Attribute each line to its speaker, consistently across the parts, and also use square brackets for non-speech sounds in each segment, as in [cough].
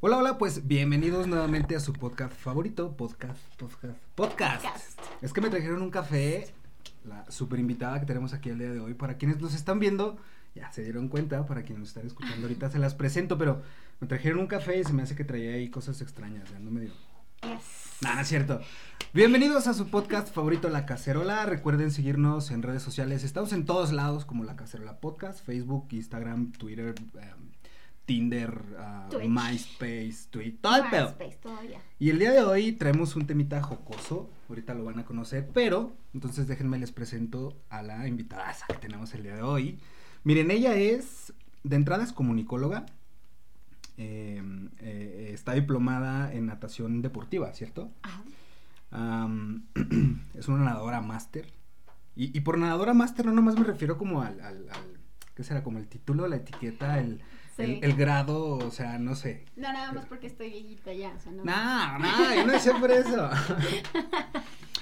Speaker 1: Hola, hola, pues bienvenidos nuevamente a su podcast favorito, podcast, podcast, podcast.
Speaker 2: Podcast.
Speaker 1: Es que me trajeron un café, la super invitada que tenemos aquí el día de hoy. Para quienes nos están viendo, ya se dieron cuenta, para quienes nos están escuchando ahorita se las presento, pero me trajeron un café y se me hace que traía ahí cosas extrañas, ya no me dio.
Speaker 2: Yes.
Speaker 1: No es cierto. Bienvenidos a su podcast favorito, La Cacerola. Recuerden seguirnos en redes sociales. Estamos en todos lados como La Cacerola Podcast, Facebook, Instagram, Twitter, em, Tinder, ah,
Speaker 2: Twitch.
Speaker 1: MySpace, Twitter, todo el pedo.
Speaker 2: MySpace todavía.
Speaker 1: Y el día de hoy traemos un temita jocoso, ahorita lo van a conocer, pero entonces déjenme les presento a la invitada que tenemos el día de hoy. Miren, ella es, de entrada es comunicóloga, eh, eh, está diplomada en natación deportiva, ¿cierto?
Speaker 2: Ajá. [clears throat]
Speaker 1: Es una nadadora máster. Y, y por nadadora máster no nomás me refiero como al, al, al- ¿qué será? Como el título, la etiqueta, el,
Speaker 2: Sí.
Speaker 1: el, el grado, o sea, no sé.
Speaker 2: No, nada más porque estoy viejita ya, o sea, no.
Speaker 1: No, no, yo no decía por eso. [laughs]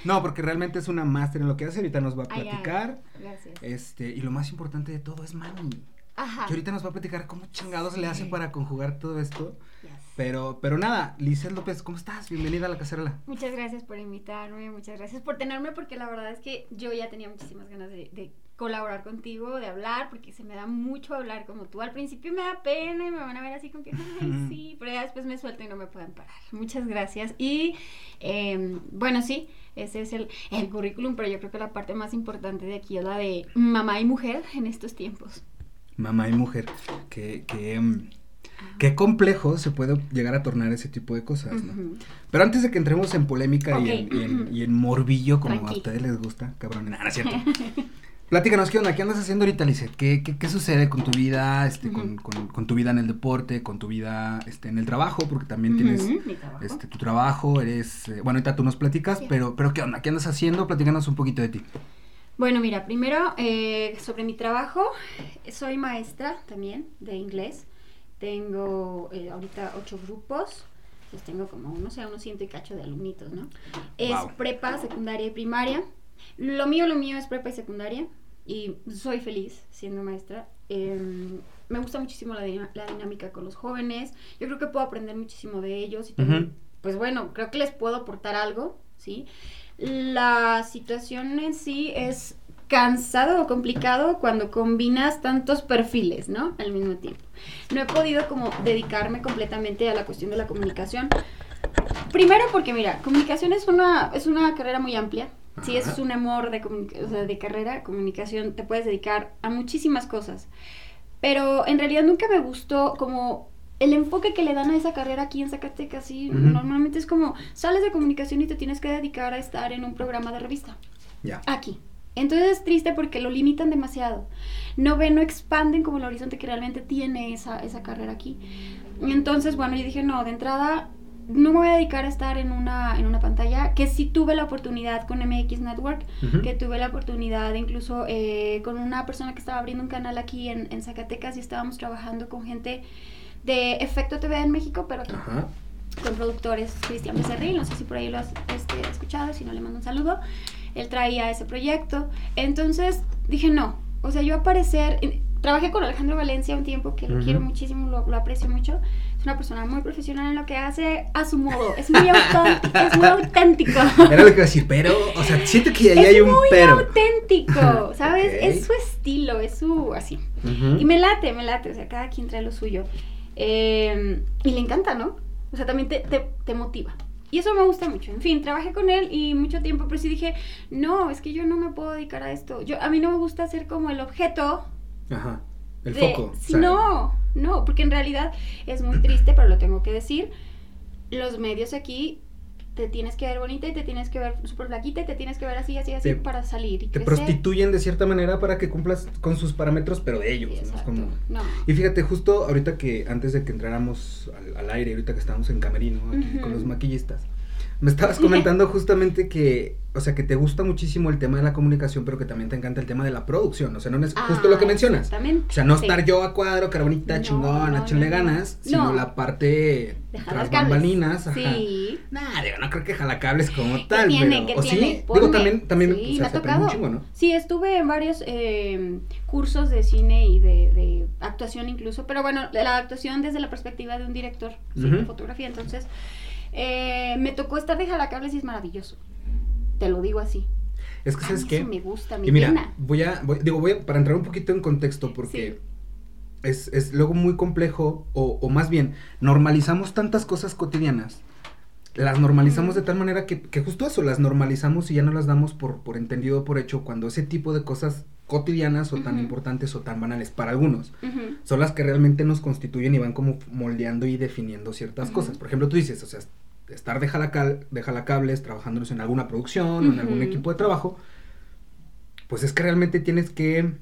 Speaker 1: No, porque realmente es una máster en lo que hace, ahorita nos va a
Speaker 2: Ay, ay,
Speaker 1: platicar.
Speaker 2: Gracias.
Speaker 1: Este, y lo más importante de todo es Mami.
Speaker 2: Ajá.
Speaker 1: Que ahorita nos va a platicar cómo chingados le hace para conjugar todo esto.
Speaker 2: Yes.
Speaker 1: Pero, pero nada, Lizeth López, ¿cómo estás? Bienvenida a la cacerola.
Speaker 2: Muchas gracias por invitarme, muchas gracias por tenerme, porque la verdad es que yo ya tenía muchísimas ganas de, de colaborar contigo, de hablar, porque se me da mucho hablar como tú. Al principio me da pena y me van a ver así como que, ay, sí, pero ya después me suelto y no me pueden parar. Muchas gracias. Y eh, bueno, sí, ese es el, el currículum, pero yo creo que la parte más importante de aquí es la de mamá y mujer en estos tiempos.
Speaker 1: Mamá y mujer. Que, que, mm, qué complejo se puede llegar a tornar ese tipo de cosas, ¿no? Pero antes de que entremos en polémica y, en, y en- y en morbillo, como a ustedes les gusta, cabrón, nada, cierto. [laughs] Platícanos, ¿qué onda? ¿Qué andas haciendo ahorita, Lizeth? ¿Qué, qué, qué sucede con tu vida, este, con, con- con tu vida en el deporte, con tu vida este, en el trabajo? Porque también tienes este, tu trabajo, eres... eh, bueno, ahorita tú nos platicas,
Speaker 2: Sí.
Speaker 1: pero, pero ¿qué onda? ¿Qué andas haciendo? Platícanos un poquito de ti.
Speaker 2: Bueno, mira, primero eh, sobre mi trabajo, soy maestra también de inglés. Tengo eh, ahorita ocho grupos, pues tengo como, no sé, unos ciento y cacho de alumnitos, ¿no? Es
Speaker 1: Wow.
Speaker 2: prepa, secundaria y primaria. Lo mío, lo mío es prepa y secundaria y soy feliz siendo maestra. Em, me gusta muchísimo la, dinámica con los jóvenes. Yo creo que puedo aprender muchísimo de ellos y también, pues bueno, creo que les puedo aportar algo, ¿sí? La situación en sí es cansado o complicado cuando combinas tantos perfiles, ¿no? Al mismo tiempo. No he podido como dedicarme completamente a la cuestión de la comunicación. Primero porque mira, comunicación es una es una carrera muy amplia. Si
Speaker 1: Ajá.
Speaker 2: es un amor de, comunica- o sea, de carrera, comunicación, te puedes dedicar a muchísimas cosas. Pero en realidad nunca me gustó como el enfoque que le dan a esa carrera aquí en Zacatecas. Sí, normalmente es como sales de comunicación y te tienes que dedicar a estar en un programa de revista
Speaker 1: Ya.
Speaker 2: aquí. Entonces es triste porque lo limitan demasiado. No ven, no expanden como el horizonte que realmente tiene esa, esa carrera aquí. Entonces, bueno, yo dije, no, de entrada no me voy a dedicar a estar en una, en una pantalla, que sí tuve la oportunidad con MX Network,
Speaker 1: Ujú.
Speaker 2: que tuve la oportunidad incluso eh, con una persona que estaba abriendo un canal aquí en, en Zacatecas y estábamos trabajando con gente de Efecto TV en México, pero aquí
Speaker 1: Ajá.
Speaker 2: con productores Cristian Becerril, no sé si por ahí lo has este, escuchado, si no le mando un saludo. Él traía ese proyecto. Entonces dije, no, o sea, yo aparecer, trabajé con Alejandro Valencia un tiempo que lo
Speaker 1: Ujú.
Speaker 2: quiero muchísimo, lo, lo aprecio mucho. Es una persona muy profesional en lo que hace a su modo, es muy auténtico. es muy [laughs] auténtico.
Speaker 1: Era lo que iba a decir, pero, o sea, siento que ahí
Speaker 2: es
Speaker 1: hay un
Speaker 2: muy
Speaker 1: pero.
Speaker 2: auténtico, [laughs] ¿sabes?
Speaker 1: Ok.
Speaker 2: Es su estilo, es su así.
Speaker 1: Ujú.
Speaker 2: Y me late, me late, o sea, cada quien trae lo suyo. Eh, y le encanta, ¿no? O sea, también te, te, te motiva. Y eso me gusta mucho. En fin, trabajé con él y mucho tiempo, pero sí dije, no, es que yo no me puedo dedicar a esto. Yo, a mí no me gusta ser como el objeto.
Speaker 1: Ajá. El
Speaker 2: de-
Speaker 1: foco.
Speaker 2: Sí,
Speaker 1: o sea,
Speaker 2: no, no, porque en realidad es muy triste, pero lo tengo que decir. Los medios aquí te tienes que ver bonita y te tienes que ver súper flaquita y te tienes que ver así, así, así
Speaker 1: Te-
Speaker 2: para salir y
Speaker 1: Te
Speaker 2: crecer.
Speaker 1: prostituyen de cierta manera para que cumplas con sus parámetros, pero de ellos,
Speaker 2: Sí,
Speaker 1: ¿no? Como...
Speaker 2: No.
Speaker 1: Y fíjate, justo ahorita que antes de que entráramos al, al aire, ahorita que estábamos en camerino aquí con los maquillistas, Me estabas [laughs] comentando justamente que, o sea, que te gusta muchísimo el tema de la comunicación, pero que también te encanta el tema de la producción. O sea, no es justo lo que
Speaker 2: Ah,
Speaker 1: mencionas.
Speaker 2: Exactamente.
Speaker 1: O sea, no
Speaker 2: Sí.
Speaker 1: estar yo a cuadro, cara bonita,
Speaker 2: No,
Speaker 1: chingón,
Speaker 2: no,
Speaker 1: échenle
Speaker 2: no, no.
Speaker 1: ganas, sino
Speaker 2: No.
Speaker 1: la parte
Speaker 2: De
Speaker 1: tras bambalinas. Ajá.
Speaker 2: Sí.
Speaker 1: Nah, digo, no creo que jalacables como tal,
Speaker 2: tiene?
Speaker 1: pero...
Speaker 2: ¿Qué
Speaker 1: ¿O
Speaker 2: tiene?
Speaker 1: sí? Digo,
Speaker 2: Ponme.
Speaker 1: también, también,
Speaker 2: Sí,
Speaker 1: o
Speaker 2: me
Speaker 1: sea,
Speaker 2: ha
Speaker 1: se aprende un
Speaker 2: tocado.
Speaker 1: chingo, ¿no?
Speaker 2: Sí, estuve en varios eh, cursos de cine y de, de actuación incluso, pero bueno, la actuación desde la perspectiva de un director sí, de fotografía, entonces eh, me tocó estar de jalacables y es maravilloso, te lo digo así.
Speaker 1: Es que, ¿sabes
Speaker 2: eso
Speaker 1: qué?
Speaker 2: me gusta, me
Speaker 1: Y mira,
Speaker 2: llena.
Speaker 1: voy a, voy- digo, voy a, para entrar un poquito en contexto, porque es, es luego muy complejo, o, o más bien, normalizamos tantas cosas cotidianas, las normalizamos de tal manera que, que justo eso, las normalizamos y ya no las damos por, por entendido, por hecho, cuando ese tipo de cosas cotidianas o tan importantes o tan banales para algunos, son las que realmente nos constituyen y van como moldeando y definiendo ciertas cosas. Por ejemplo, tú dices, o sea, estar de, jalacal, de jalacables, trabajándonos en alguna producción o en algún equipo de trabajo, pues es que realmente tienes que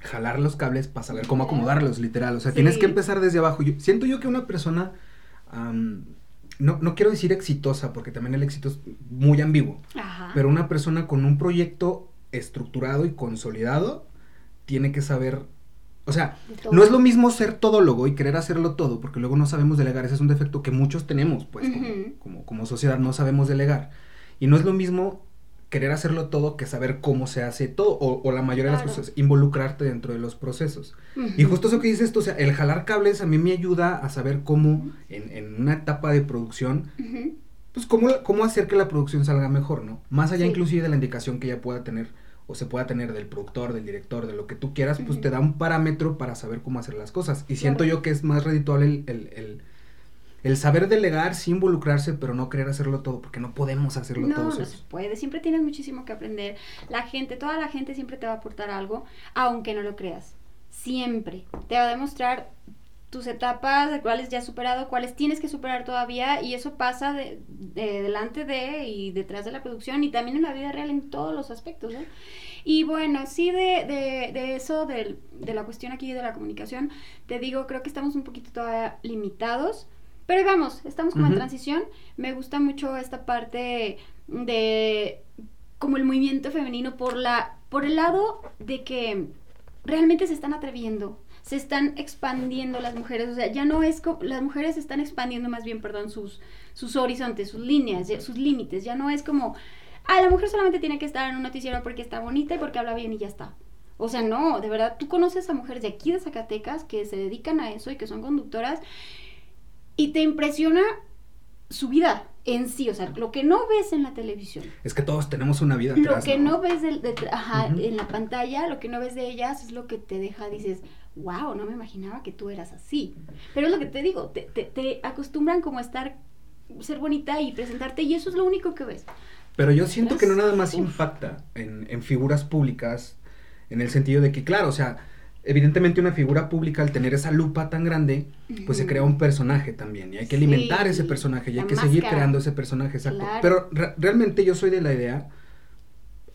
Speaker 1: jalar los cables para saber cómo acomodarlos, literal. O sea, tienes que empezar desde abajo. Yo, siento yo que una persona, no, no quiero decir exitosa, porque también el éxito es muy ambiguo,
Speaker 2: Ajá.
Speaker 1: pero una persona con un proyecto estructurado y consolidado tiene que saber, o sea, no es lo mismo ser todólogo y querer hacerlo todo, porque luego no sabemos delegar. Ese es un defecto que muchos tenemos, pues, como, como sociedad no sabemos delegar. Y no es lo mismo querer hacerlo todo que saber cómo se hace todo, o, o la mayoría de las cosas, involucrarte dentro de los procesos. Y justo eso que dices tú, o sea, el jalar cables a mí me ayuda a saber cómo, en, en una etapa de producción, pues cómo, cómo hacer que la producción salga mejor, ¿no? Más allá
Speaker 2: Sí.
Speaker 1: inclusive de la indicación que ya pueda tener o se pueda tener del productor, del director, de lo que tú quieras, pues te da un parámetro para saber cómo hacer las cosas. Y siento yo que es más redituable el, el, el- el saber delegar, sí involucrarse, pero no querer hacerlo todo, porque no podemos hacerlo
Speaker 2: No,
Speaker 1: todo.
Speaker 2: no se
Speaker 1: solos.
Speaker 2: puede. Siempre tienes muchísimo que aprender. La gente, toda la gente siempre te va a aportar algo, aunque no lo creas. Siempre. Te va a demostrar tus etapas, de cuáles ya has superado, cuáles tienes que superar todavía, y eso pasa de, de delante de y detrás de la producción, y también en la vida real en todos los aspectos, ¿no? Y bueno, sí de, de, de eso, del- de, la cuestión aquí de la comunicación, te digo, creo que estamos un poquito todavía limitados, pero vamos, estamos como en transición. Me gusta mucho esta parte de como el movimiento femenino por la por el lado de que realmente se están atreviendo, se están expandiendo las mujeres, o sea, ya no es como las mujeres están expandiendo más bien, perdón, sus sus horizontes, sus líneas, sus límites, ya no es como ah, la mujer solamente tiene que estar en un noticiero porque está bonita y porque habla bien y ya está. O sea, no, de verdad, tú conoces a mujeres de aquí de Zacatecas que se dedican a eso y que son conductoras y te impresiona su vida en sí, o sea, lo que no ves en la televisión,
Speaker 1: Es que todos tenemos una vida
Speaker 2: lo que no, ves de, ajá, en la pantalla, lo que no ves de ellas es lo que te deja, dices, wow, no me imaginaba que tú eras así. Pero es lo que te digo, te, te, te acostumbran como a estar, ser bonita y presentarte y eso es lo único que ves.
Speaker 1: Pero yo siento que no nada más impacta en, en figuras públicas, en el sentido de que, claro, o sea, evidentemente una figura pública al tener esa lupa tan grande, pues se crea un personaje también, y hay que alimentar
Speaker 2: Sí,
Speaker 1: ese personaje, y hay que seguir creando ese personaje, exacto.
Speaker 2: Claro.
Speaker 1: Pero re- realmente yo soy de la idea,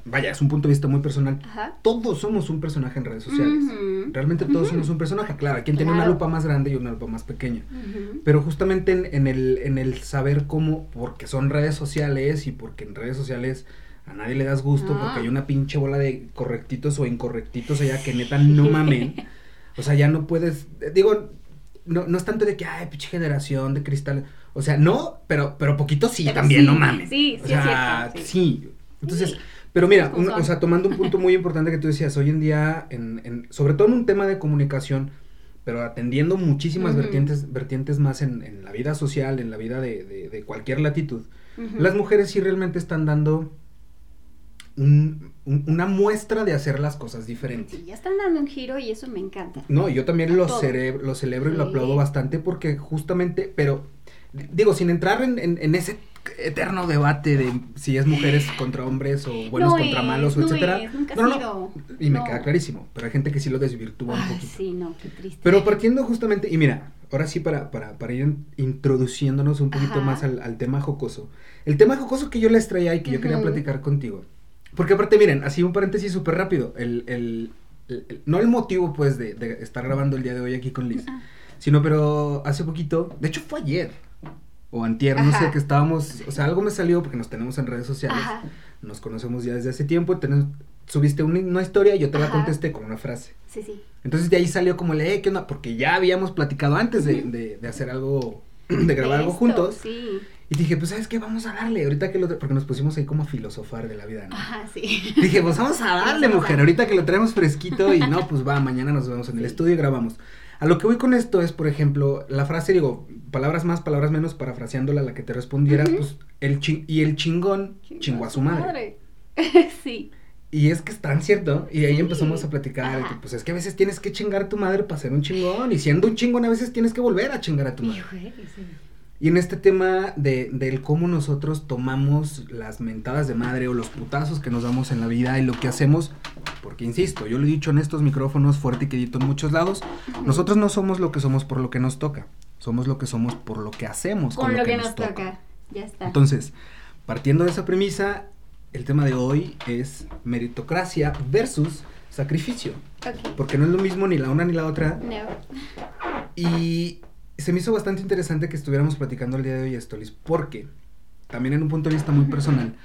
Speaker 1: vaya, es un punto de vista muy personal,
Speaker 2: Ajá.
Speaker 1: todos somos un personaje en redes sociales. Realmente todos somos un personaje, claro, quien tiene una lupa más grande y una lupa más pequeña. Pero justamente en, en el, en el saber cómo, porque son redes sociales y porque en redes sociales a nadie le das gusto,
Speaker 2: Ah.
Speaker 1: porque hay una pinche bola de correctitos o incorrectitos allá que neta [laughs] no mamen. O sea, ya no puedes, digo, no, no es tanto de que, ay, pinche generación de cristal. O sea, no, pero, pero poquito sí
Speaker 2: Pero
Speaker 1: también,
Speaker 2: sí,
Speaker 1: no mames.
Speaker 2: sí,
Speaker 1: o
Speaker 2: sí es
Speaker 1: sea,
Speaker 2: cierto, sí.
Speaker 1: sí. Entonces,
Speaker 2: Sí.
Speaker 1: pero mira, un- o sea, tomando un punto [laughs] muy importante que tú decías, hoy en día, en, en- sobre todo en un tema de comunicación, pero atendiendo muchísimas vertientes, vertientes más en, en la vida social, en la vida de, de- de cualquier latitud, las mujeres sí realmente están dando un- un- una muestra de hacer las cosas diferentes.
Speaker 2: Sí, ya están dando un giro y eso me encanta.
Speaker 1: No, yo también lo,
Speaker 2: todo.
Speaker 1: cere- lo celebro y lo aplaudo bastante porque justamente, pero digo, sin entrar en, en- en ese eterno debate de si es mujeres contra hombres o buenos
Speaker 2: No
Speaker 1: contra
Speaker 2: es,
Speaker 1: malos o
Speaker 2: no
Speaker 1: etcétera.
Speaker 2: es, nunca ha
Speaker 1: No, no. Y me queda clarísimo, pero hay gente que sí lo desvirtúa un poquito.
Speaker 2: sí, no, qué triste.
Speaker 1: Pero partiendo justamente, y mira, ahora sí para, para, para ir in- introduciéndonos un poquito
Speaker 2: Ajá.
Speaker 1: más al, al tema jocoso. El tema jocoso que yo les traía y que yo quería platicar contigo. Porque aparte, miren, así un paréntesis súper rápido. El, el- el- el- no el motivo, pues, de, de estar grabando el día de hoy aquí con Liz.
Speaker 2: Ah,
Speaker 1: Sino, pero hace poquito, de hecho fue ayer. o antier, no sé,
Speaker 2: Ajá.
Speaker 1: que estábamos, o sea, algo me salió porque nos tenemos en redes sociales,
Speaker 2: Ajá.
Speaker 1: nos conocemos ya desde hace tiempo, tenés- subiste una, una historia y yo te la
Speaker 2: Ajá.
Speaker 1: contesté con una frase.
Speaker 2: Sí, sí.
Speaker 1: Entonces de ahí salió como el, eh, ¿qué onda? Porque ya habíamos platicado antes de, de, de hacer algo, [clears throat] de grabar algo juntos.
Speaker 2: Sí.
Speaker 1: Y dije, pues, ¿sabes qué? Vamos a darle. Ahorita que lo... Porque nos pusimos ahí como a filosofar de la vida, ¿no?
Speaker 2: Ajá, sí.
Speaker 1: Dije, pues vamos a darle, mujer. Ahorita que lo traemos fresquito y no, pues va, mañana nos vemos en el estudio y grabamos. A lo que voy con esto es, por ejemplo, la frase, digo, palabras más, palabras menos, parafraseándola a la que te respondiera, pues, el chi- y el chingón chingó a su madre. [laughs]
Speaker 2: sí.
Speaker 1: Y es que es tan cierto. Y ahí
Speaker 2: Sí.
Speaker 1: empezamos a platicar, que, pues es que a veces tienes que chingar a tu madre para ser un chingón. Y siendo un chingón, a veces tienes que volver a chingar a tu madre.
Speaker 2: Híjole, sí.
Speaker 1: Y en este tema de, del cómo nosotros tomamos las mentadas de madre o los putazos que nos damos en la vida y lo que hacemos, porque insisto, yo lo he dicho en estos micrófonos fuerte y quedito en muchos lados, nosotros no somos lo que somos por lo que nos toca, somos lo que somos por lo que hacemos
Speaker 2: Con lo que nos toca. Ya está.
Speaker 1: Entonces, partiendo de esa premisa, el tema de hoy es meritocracia versus sacrificio, porque no es lo mismo ni la una ni la otra,
Speaker 2: No.
Speaker 1: y se me hizo bastante interesante que estuviéramos platicando el día de hoy esto, Liz, porque también en un punto de vista muy personal,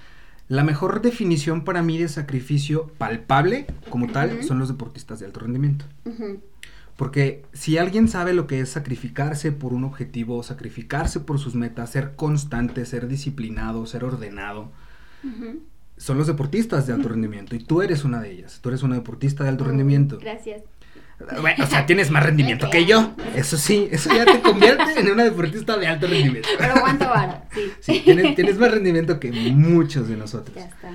Speaker 1: la mejor definición para mí de sacrificio palpable como tal son los deportistas de alto rendimiento. Porque si alguien sabe lo que es sacrificarse por un objetivo, sacrificarse por sus metas, ser constante, ser disciplinado, ser ordenado, son los deportistas de alto [laughs] rendimiento. Y tú eres una de ellas. Tú eres una deportista de alto rendimiento.
Speaker 2: Gracias.
Speaker 1: Bueno, o sea, tienes más rendimiento que yo. Eso sí, eso ya te convierte en una deportista de alto rendimiento.
Speaker 2: Pero aguanto vara, sí.
Speaker 1: Sí, tienes, tienes más rendimiento que muchos de nosotros.
Speaker 2: Ya está.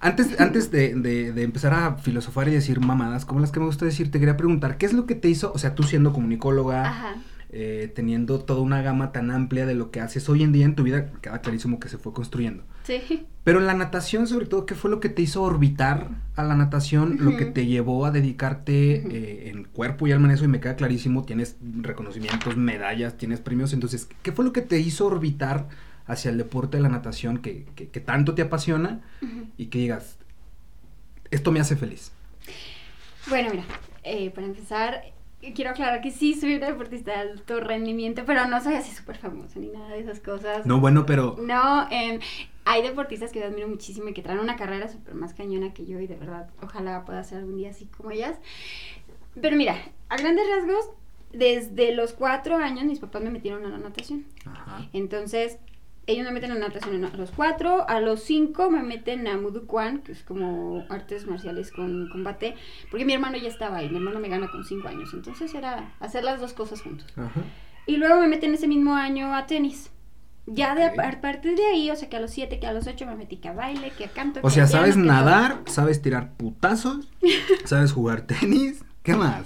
Speaker 1: Antes, antes de, de- de empezar a filosofar y decir mamadas, como las que me gusta decir, te quería preguntar, ¿qué es lo que te hizo, o sea, tú siendo comunicóloga,
Speaker 2: Ajá.
Speaker 1: eh, teniendo toda una gama tan amplia de lo que haces hoy en día en tu vida, queda clarísimo que se fue construyendo.
Speaker 2: Sí.
Speaker 1: Pero en la natación, sobre todo, ¿qué fue lo que te hizo orbitar a la natación? Lo que te llevó a dedicarte eh, en cuerpo y alma en eso, y me queda clarísimo, tienes reconocimientos, medallas, tienes premios. Entonces, ¿qué fue lo que te hizo orbitar hacia el deporte de la natación que, que- que tanto te apasiona y que digas, esto me hace feliz?
Speaker 2: Bueno, mira, eh, para empezar, quiero aclarar que sí soy una deportista de alto rendimiento, pero no soy así súper famosa ni nada de esas cosas.
Speaker 1: No, bueno, pero...
Speaker 2: No, em, hay deportistas que yo admiro muchísimo y que traen una carrera súper más cañona que yo y de verdad, ojalá pueda ser algún día así como ellas. Pero mira, a grandes rasgos, desde los cuatro años mis papás me metieron a la natación.
Speaker 1: Ajá.
Speaker 2: Entonces, ellos me meten a natación a los cuatro, a los cinco me meten a Mudu Kwan, que es como artes marciales con combate, porque mi hermano ya estaba ahí, mi hermano me gana con cinco años, entonces era hacer las dos cosas juntos.
Speaker 1: Ajá.
Speaker 2: Y luego me meten ese mismo año a tenis. Ya de a partir de ahí, o sea que a los siete, que a los ocho me metí que a baile, que a canto.
Speaker 1: O
Speaker 2: que
Speaker 1: sea,
Speaker 2: piano,
Speaker 1: sabes
Speaker 2: que
Speaker 1: nadar, sabes tirar putazos, [laughs] sabes jugar tenis, ¿qué más?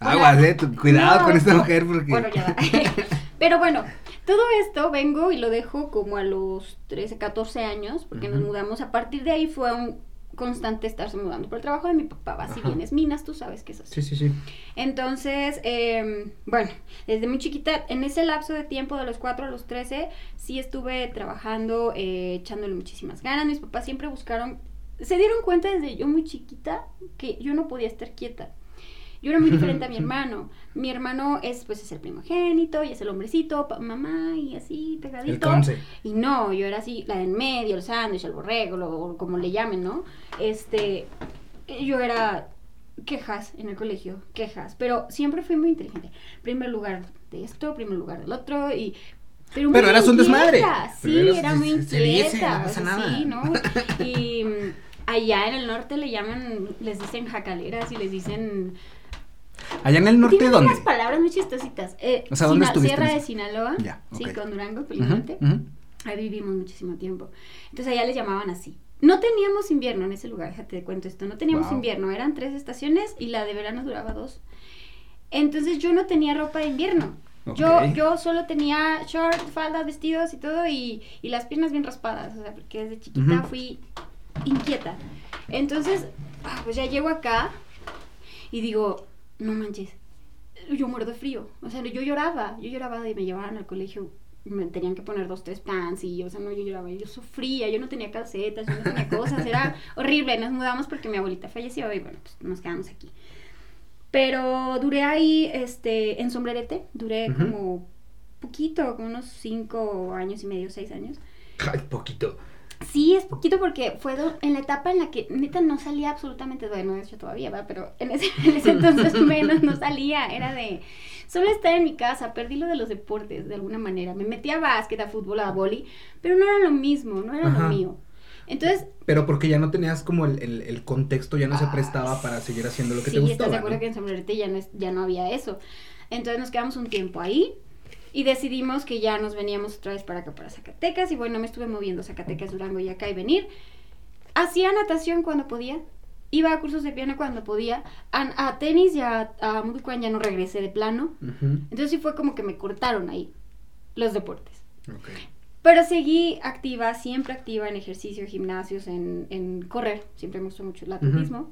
Speaker 1: Aguas, eh, tu- cuidado
Speaker 2: no,
Speaker 1: con esta mujer porque...
Speaker 2: Bueno, ya va. [laughs] [laughs] Pero bueno, todo esto vengo y lo dejo como a los 13, 14 años, porque nos mudamos. A partir de ahí fue un constante estarse mudando por el trabajo de mi papá. Va, si vienes minas, tú sabes que es así.
Speaker 1: Sí, sí, sí.
Speaker 2: Entonces, em, bueno, desde muy chiquita, en ese lapso de tiempo de los 4 a los 13, sí estuve trabajando, eh, echándole muchísimas ganas. Mis papás siempre buscaron, se dieron cuenta desde yo muy chiquita que yo no podía estar quieta. Yo era muy diferente a mi [laughs] hermano. Mi hermano es, pues, es el primogénito y es el hombrecito, mamá y así, pegadito.
Speaker 1: El.
Speaker 2: Y no, yo era así, la de en medio, el sándwich, el borrego, lo, o como le llamen, ¿no? Este, yo era quejas en el colegio, quejas, pero siempre fui muy inteligente. Primer lugar de esto, primer lugar del otro y... Pero,
Speaker 1: Pero eras un desmadre.
Speaker 2: Sí,
Speaker 1: eras-
Speaker 2: era muy
Speaker 1: se- se
Speaker 2: inquieta.
Speaker 1: dice, no pasa nada.
Speaker 2: Sí, ¿no? [laughs] Y mm, allá en el norte le llaman, les dicen jacaleras y les dicen...
Speaker 1: Allá en el norte,
Speaker 2: Tienen
Speaker 1: ¿dónde?
Speaker 2: unas palabras muy chistositas. Eh,
Speaker 1: O sea, ¿dónde
Speaker 2: Sina-
Speaker 1: estuviste
Speaker 2: Sierra de? Sinaloa.
Speaker 1: Ya,
Speaker 2: Sí, con Durango,
Speaker 1: ujú.
Speaker 2: Ahí vivimos muchísimo tiempo. Entonces allá les llamaban así. No teníamos invierno en ese lugar, déjate te cuento esto. No teníamos
Speaker 1: Wow.
Speaker 2: invierno, eran tres estaciones y la de verano duraba dos. Entonces yo no tenía ropa de invierno. Yo, yo solo tenía short, falda, vestidos y todo y, y las piernas bien raspadas, o sea, porque desde chiquita fui inquieta. Entonces, ah, pues ya llego acá y digo, no manches, yo muerdo de frío. O sea, yo lloraba, yo lloraba de me llevaban al colegio, me tenían que poner dos, tres pants y, o sea, no, yo lloraba, yo sufría, yo no tenía calcetas, yo no tenía cosas, era [laughs] horrible. Nos mudamos porque mi abuelita falleció y bueno, pues nos quedamos aquí. Pero duré ahí, este, en sombrerete, duré como poquito, como unos cinco años y medio, seis años.
Speaker 1: Ay, poquito.
Speaker 2: Sí, es poquito porque fue en la etapa en la que neta no salía absolutamente, bueno, de hecho todavía va, pero en ese, [laughs] en ese entonces menos no salía, era de solo estar en mi casa, perdí lo de los deportes de alguna manera, me metí a básquet, a fútbol, a boli, pero no era lo mismo, no era
Speaker 1: Ajá.
Speaker 2: lo mío. Entonces,
Speaker 1: Pero porque ya no tenías como el, el, el contexto, ya no se
Speaker 2: Ah,
Speaker 1: prestaba para seguir haciendo lo que
Speaker 2: sí,
Speaker 1: te
Speaker 2: estás
Speaker 1: gustaba.
Speaker 2: de acuerdo
Speaker 1: ¿no?
Speaker 2: que en Sombrerete ya no, es- ya no había eso. Entonces nos quedamos un tiempo ahí y decidimos que ya nos veníamos otra vez para acá, para Zacatecas. Y bueno, me estuve moviendo Zacatecas, Durango y acá y venir. Hacía natación cuando podía. Iba a cursos de piano cuando podía. A, a tenis y a, a ya no regresé de plano. Entonces sí fue como que me cortaron ahí los deportes. Pero seguí activa, siempre activa en ejercicio, gimnasios, en, en correr. Siempre me gustó mucho el atletismo.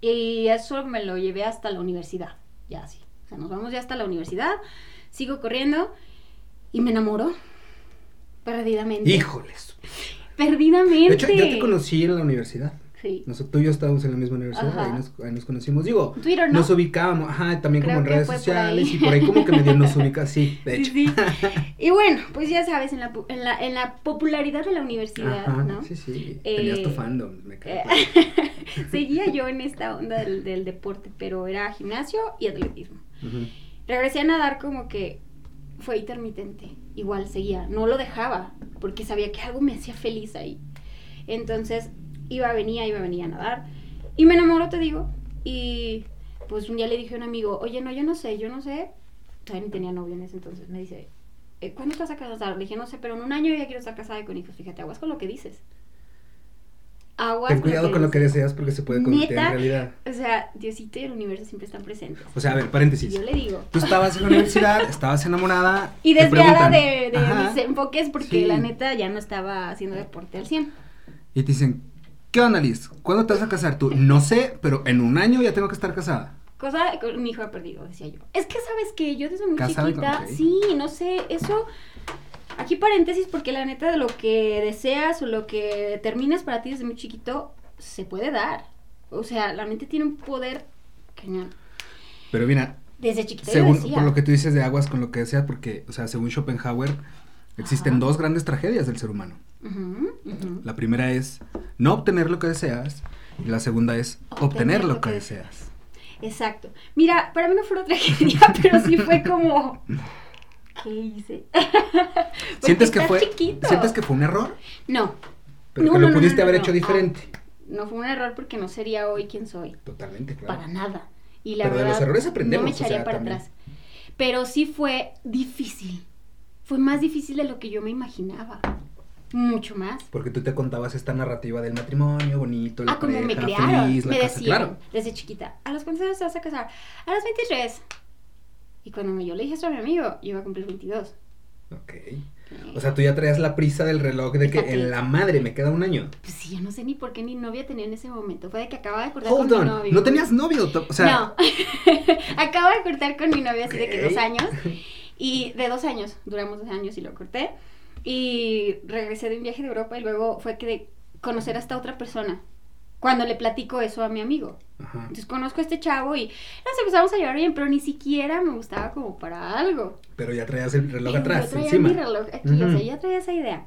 Speaker 2: Y eso me lo llevé hasta la universidad. Ya así. O sea, nos vamos ya hasta la universidad. Sigo corriendo y me enamoro. Perdidamente.
Speaker 1: Híjoles.
Speaker 2: Perdidamente.
Speaker 1: De hecho, yo te conocí en la universidad.
Speaker 2: Sí.
Speaker 1: Nosotros, tú y yo estábamos en la misma universidad, ahí nos, ahí nos conocimos. Digo,
Speaker 2: Twitter, ¿no?
Speaker 1: nos ubicábamos, ajá, también
Speaker 2: Creo
Speaker 1: como en redes
Speaker 2: por
Speaker 1: sociales y por ahí como que medio nos [laughs] ubica, sí, de hecho.
Speaker 2: Sí, sí. [laughs] Y bueno, pues ya sabes, en la, en la, en la popularidad de la universidad,
Speaker 1: Ajá,
Speaker 2: ¿no?
Speaker 1: sí, sí,
Speaker 2: Eh,
Speaker 1: tenías tu fandom, me.
Speaker 2: Eh, [laughs] Seguía yo en esta onda del, del deporte, pero era gimnasio y atletismo.
Speaker 1: Ujú.
Speaker 2: Regresé a nadar como que fue intermitente. Igual seguía, no lo dejaba, porque sabía que algo me hacía feliz ahí. Entonces iba, venía, iba, venía a nadar. Y me enamoró, te digo. Y pues un día le dije a un amigo, oye, no, yo no sé, yo no sé. Todavía ni tenía novio en ese entonces. Me dice, "Eh, ¿cuándo te vas a casar? Le dije, no sé, pero en un año ya quiero estar casada y con hijos. Fíjate, aguas con lo que dices. Aguas
Speaker 1: Ten cuidado con lo que deseas porque se puede convertir en realidad.
Speaker 2: O sea, Diosito y el universo siempre están presentes.
Speaker 1: O sea, a ver, paréntesis.
Speaker 2: yo le digo.
Speaker 1: Tú estabas en la universidad, estabas enamorada. [laughs]
Speaker 2: Y desviada de, de mis enfoques porque
Speaker 1: Sí.
Speaker 2: la neta ya no estaba haciendo deporte al 100.
Speaker 1: Y te dicen, ¿qué onda, Liz? ¿Cuándo te vas a casar tú? No sé, pero en un año ya tengo que estar casada.
Speaker 2: Cosa mi hijo ha perdido, decía yo. Es que sabes que yo desde muy chiquita, sí, no sé, eso. Aquí paréntesis porque la neta de lo que deseas o lo que determinas para ti desde muy chiquito se puede dar. O sea, la mente tiene un poder cañón.
Speaker 1: Pero mira,
Speaker 2: Desde chiquita yo
Speaker 1: según,
Speaker 2: decía.
Speaker 1: por lo que tú dices de aguas con lo que deseas, porque, o sea, según Schopenhauer, existen
Speaker 2: Ajá.
Speaker 1: dos grandes tragedias del ser humano. La primera es no obtener lo que deseas y la segunda es obtener, lo que deseas.
Speaker 2: Exacto. Mira, para mí no fue una [laughs] tragedia, pero sí fue como. [laughs] ¿Qué hice? [laughs]
Speaker 1: ¿Sientes que fue
Speaker 2: chiquito.
Speaker 1: sientes que fue un error?
Speaker 2: No.
Speaker 1: Pero
Speaker 2: No,
Speaker 1: que lo
Speaker 2: no,
Speaker 1: pudiste
Speaker 2: no,
Speaker 1: haber hecho diferente.
Speaker 2: No fue un error porque no sería hoy quien soy.
Speaker 1: Totalmente, claro.
Speaker 2: Para nada. Y la
Speaker 1: Pero de
Speaker 2: verdad,
Speaker 1: los errores aprendemos,
Speaker 2: no me
Speaker 1: o
Speaker 2: echaría
Speaker 1: sea,
Speaker 2: para
Speaker 1: también.
Speaker 2: atrás. Pero sí fue difícil. Fue más difícil de lo que yo me imaginaba. Mucho más.
Speaker 1: Porque tú te contabas esta narrativa del matrimonio bonito, la
Speaker 2: Ah, como me
Speaker 1: pareja
Speaker 2: criaron.
Speaker 1: feliz, la
Speaker 2: me
Speaker 1: casa,
Speaker 2: decían
Speaker 1: claro.
Speaker 2: desde chiquita, ¿a los cuántos años te vas a casar? A los 23. Y cuando me- yo le dije esto a mi amigo, yo iba a cumplir 22.
Speaker 1: Ok. O sea, tú ya traías la prisa del reloj de que en la madre me queda un año.
Speaker 2: Pues sí, yo no sé ni por qué ni novia tenía en ese momento. Fue de que acababa de cortar
Speaker 1: Hold
Speaker 2: con
Speaker 1: on,
Speaker 2: mi novio.
Speaker 1: no tenías novio, o sea,
Speaker 2: no. [laughs] Acabo de cortar con mi novio así de que dos años. [laughs] Y de dos años, duramos dos años y lo corté. Y regresé de un viaje de Europa y luego fue que de conocer a esta otra persona. Cuando le platico eso a mi amigo.
Speaker 1: Ajá.
Speaker 2: Entonces conozco a este chavo y nos empezamos a llevar bien, pero ni siquiera me gustaba como para algo.
Speaker 1: Pero ya traías el reloj atrás,
Speaker 2: yo traía
Speaker 1: encima.
Speaker 2: mi reloj aquí, o sea, ya traía esa idea.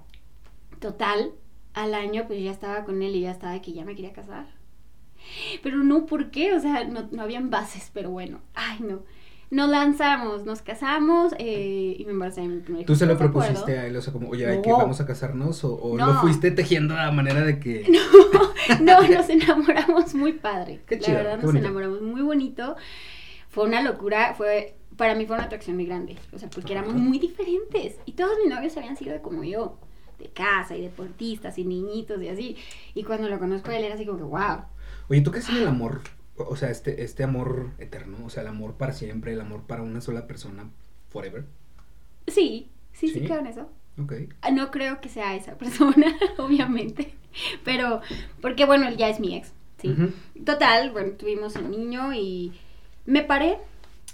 Speaker 2: Total, al año pues ya estaba con él y ya estaba de que ya me quería casar. Pero no, ¿por qué? O sea, no, no habían bases, pero bueno, ay no. Nos lanzamos, nos casamos eh, y me embaracé de mi primer hijo.
Speaker 1: ¿Tú se lo propusiste a él? O sea, como, oye, hay que
Speaker 2: No.
Speaker 1: vamos a casarnos? ¿O, o
Speaker 2: No.
Speaker 1: lo fuiste tejiendo a manera de que... [laughs]
Speaker 2: No, [laughs] nos enamoramos muy padre.
Speaker 1: Qué
Speaker 2: La verdad,
Speaker 1: qué
Speaker 2: nos
Speaker 1: bonito.
Speaker 2: enamoramos muy bonito. Fue una locura, fue para mí fue una atracción muy grande, o sea, porque éramos muy diferentes y todos mis novios habían sido como yo, de casa y deportistas y niñitos y así. Y cuando lo conozco él era así como que wow.
Speaker 1: Oye, ¿tú crees en el amor? O sea, este, este amor eterno, o sea, el amor para siempre, el amor para una sola persona, forever.
Speaker 2: Sí, sí, sí,
Speaker 1: ¿Sí?
Speaker 2: creo en eso.
Speaker 1: Ok.
Speaker 2: Ah, No creo que sea esa persona, [laughs] obviamente, pero porque bueno, él ya es mi ex, sí. Total, bueno, tuvimos un niño y me paré,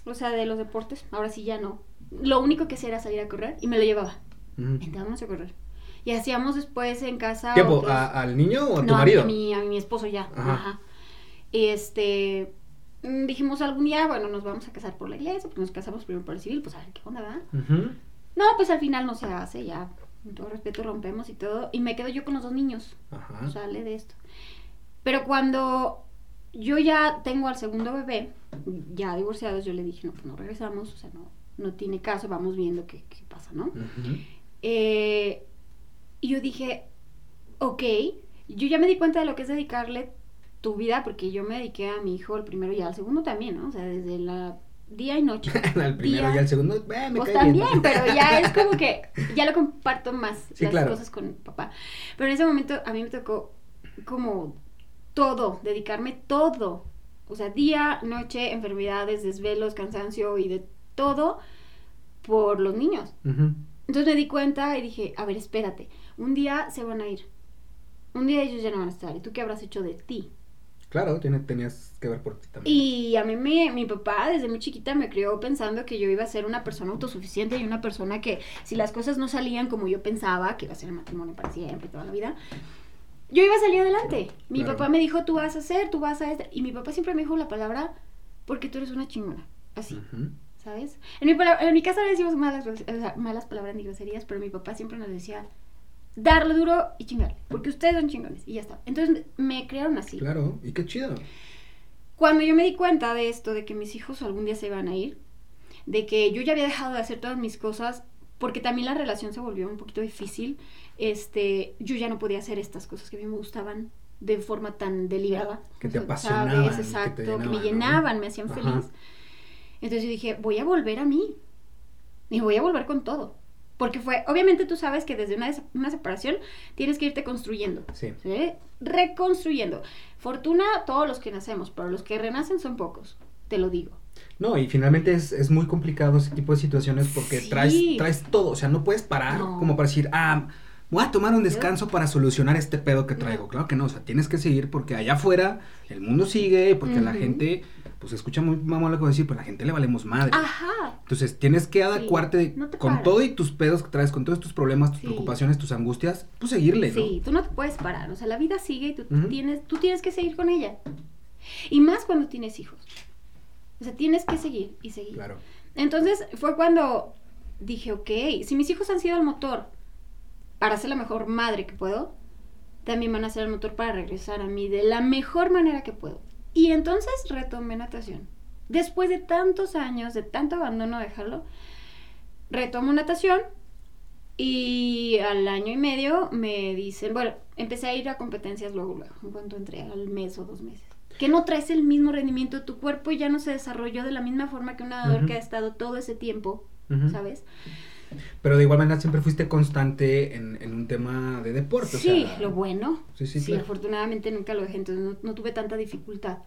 Speaker 2: o sea, de los deportes, ahora sí ya no. Lo único que hacía era salir a correr y me lo llevaba. Vente, vamos a correr. Y hacíamos después en casa.
Speaker 1: ¿Tiempo?
Speaker 2: otros-
Speaker 1: ¿A- ¿Al niño o a tu
Speaker 2: no, a
Speaker 1: marido?
Speaker 2: mi, a mi esposo ya.
Speaker 1: Ajá.
Speaker 2: Ajá. Y este. mm, Dijimos algún día, bueno, nos vamos a casar por la iglesia, pues nos casamos primero por el civil, pues a ver qué onda, ¿verdad?
Speaker 1: Ujú.
Speaker 2: No, pues al final no se hace, ya, con todo respeto rompemos y todo, y me quedo yo con los dos niños,
Speaker 1: Ajá.
Speaker 2: sale de esto. Pero cuando yo ya tengo al segundo bebé, ya divorciados, yo le dije, no, pues no regresamos, o sea, no, no tiene caso, vamos viendo qué, qué pasa, ¿no?
Speaker 1: Ujú.
Speaker 2: Eh, y yo dije, ok, yo ya me di cuenta de lo que es dedicarle tu vida, porque yo me dediqué a mi hijo el primero y al segundo también, ¿no? O sea, desde la día y noche. [laughs]
Speaker 1: al primero
Speaker 2: Día.
Speaker 1: y al segundo, eh, me
Speaker 2: Pues
Speaker 1: cae bien.
Speaker 2: también, pero ya es [laughs] como que ya lo comparto más
Speaker 1: Sí,
Speaker 2: las
Speaker 1: claro.
Speaker 2: cosas con papá. Pero en ese momento a mí me tocó como todo, dedicarme todo. O sea, día, noche, enfermedades, desvelos, cansancio y de todo por los niños. Entonces me di cuenta y dije, a ver, espérate, un día se van a ir. Un día ellos ya no van a estar. ¿Y tú qué habrás hecho de ti?
Speaker 1: Claro, tiene- tenías que ver por ti también.
Speaker 2: Y a mí me, mi papá desde muy chiquita me crió pensando que yo iba a ser una persona autosuficiente y una persona que si las cosas no salían como yo pensaba, que iba a ser el matrimonio para siempre, toda la vida, yo iba a salir adelante. Mi
Speaker 1: Claro.
Speaker 2: papá me dijo, tú vas a hacer, tú vas a... este", Y mi papá siempre me dijo la palabra, porque tú eres una chingona. Así,
Speaker 1: Ujú.
Speaker 2: ¿sabes? En mi, en mi casa le decimos malas, malas palabras ni groserías, pero mi papá siempre nos decía, darle duro y chingarle, porque ustedes son chingones y ya está. Entonces me crearon así.
Speaker 1: Claro, y qué chido.
Speaker 2: Cuando yo me di cuenta de esto, de que mis hijos algún día se iban a ir, de que yo ya había dejado de hacer todas mis cosas, porque también la relación se volvió un poquito difícil, este, yo ya no podía hacer estas cosas que a mí me gustaban de forma tan deliberada.
Speaker 1: Que te apasionaban, que te
Speaker 2: Exacto, que, me
Speaker 1: llenaban,
Speaker 2: me hacían
Speaker 1: Ajá.
Speaker 2: feliz. Entonces yo dije, voy a volver a mí. Y voy a volver con todo. Porque fue, obviamente tú sabes que desde una, una separación tienes que irte construyendo.
Speaker 1: Sí.
Speaker 2: ¿sí? Reconstruyendo. Fortuna, todos los que nacemos, pero los que renacen son pocos, te lo digo.
Speaker 1: No, y finalmente es, es muy complicado ese tipo de situaciones porque
Speaker 2: Sí.
Speaker 1: traes, traes todo, o sea, no puedes parar
Speaker 2: No.
Speaker 1: como para decir, ah, voy a tomar un descanso para solucionar este pedo que traigo.
Speaker 2: No.
Speaker 1: Claro que no, o sea, tienes que seguir porque allá afuera el mundo sigue, porque la gente, pues escucha muy mamón lo que voy a decir, pero a la gente le valemos madre.
Speaker 2: Ajá.
Speaker 1: Entonces tienes que adecuarte
Speaker 2: no te
Speaker 1: con
Speaker 2: paras.
Speaker 1: todo y tus pedos que traes, con todos tus problemas, tus
Speaker 2: Sí.
Speaker 1: preocupaciones, tus angustias, pues seguirle, ¿no?
Speaker 2: Sí, tú no te puedes parar. O sea, la vida sigue y tú, tienes, tú tienes que seguir con ella. Y más cuando tienes hijos. O sea, tienes que seguir y seguir.
Speaker 1: Claro.
Speaker 2: Entonces fue cuando dije, ok, si mis hijos han sido el motor para ser la mejor madre que puedo, también van a ser el motor para regresar a mí de la mejor manera que puedo. Y entonces retomé natación. Después de tantos años, de tanto abandono, dejarlo, retomo natación y al año y medio me dicen, bueno, empecé a ir a competencias luego, luego, en cuanto entré al mes o dos meses. Que no traes el mismo rendimiento, tu cuerpo ya no se desarrolló de la misma forma que un nadador que ha estado todo ese tiempo. ¿sabes?
Speaker 1: Pero de igual manera siempre fuiste constante en, en un tema de deporte. o
Speaker 2: Sí,
Speaker 1: sea,
Speaker 2: lo bueno.
Speaker 1: Sí, sí,
Speaker 2: Sí,
Speaker 1: claro.
Speaker 2: afortunadamente nunca lo dejé, entonces no, no tuve tanta dificultad.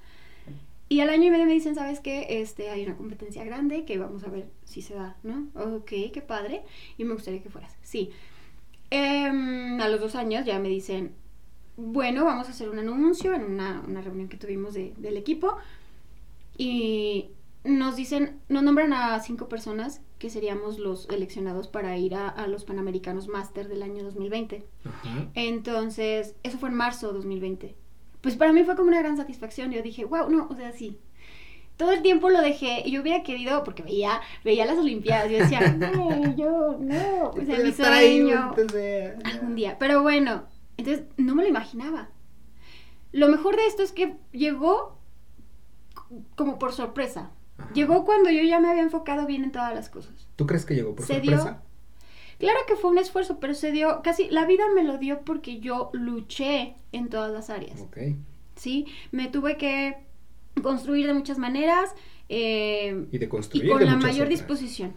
Speaker 2: Y al año y medio me dicen, ¿sabes qué? Este, hay una competencia grande que vamos a ver si se da, ¿no? Ok, qué padre. Y me gustaría que fueras. Sí. Em, a los dos años ya me dicen, bueno, vamos a hacer un anuncio en una, una reunión que tuvimos de- del equipo. Y nos dicen, nos nombran a cinco personas que seríamos los seleccionados para ir a, a los Panamericanos Master del año 2020.
Speaker 1: Ajá.
Speaker 2: Entonces, eso fue en marzo de 2020. Pues para mí fue como una gran satisfacción. Yo dije, wow, no, o sea, sí. Todo el tiempo lo dejé y yo hubiera querido, porque veía, veía las Olimpiadas, yo decía, [laughs] no, yo, no, o sea, mi sueño, algún día. Pero bueno, entonces no me lo imaginaba. Lo mejor de esto es que llegó como por sorpresa.
Speaker 1: Ajá.
Speaker 2: Llegó cuando yo ya me había enfocado bien en todas las cosas.
Speaker 1: ¿Tú crees que llegó por
Speaker 2: Se dio.
Speaker 1: sorpresa?
Speaker 2: Claro que fue un esfuerzo, pero se dio, casi la vida me lo dio porque yo luché en todas las áreas,
Speaker 1: Ok.
Speaker 2: ¿sí? Me tuve que construir de muchas maneras eh,
Speaker 1: Y de
Speaker 2: y
Speaker 1: construir.
Speaker 2: con
Speaker 1: de
Speaker 2: la mayor
Speaker 1: otras.
Speaker 2: disposición.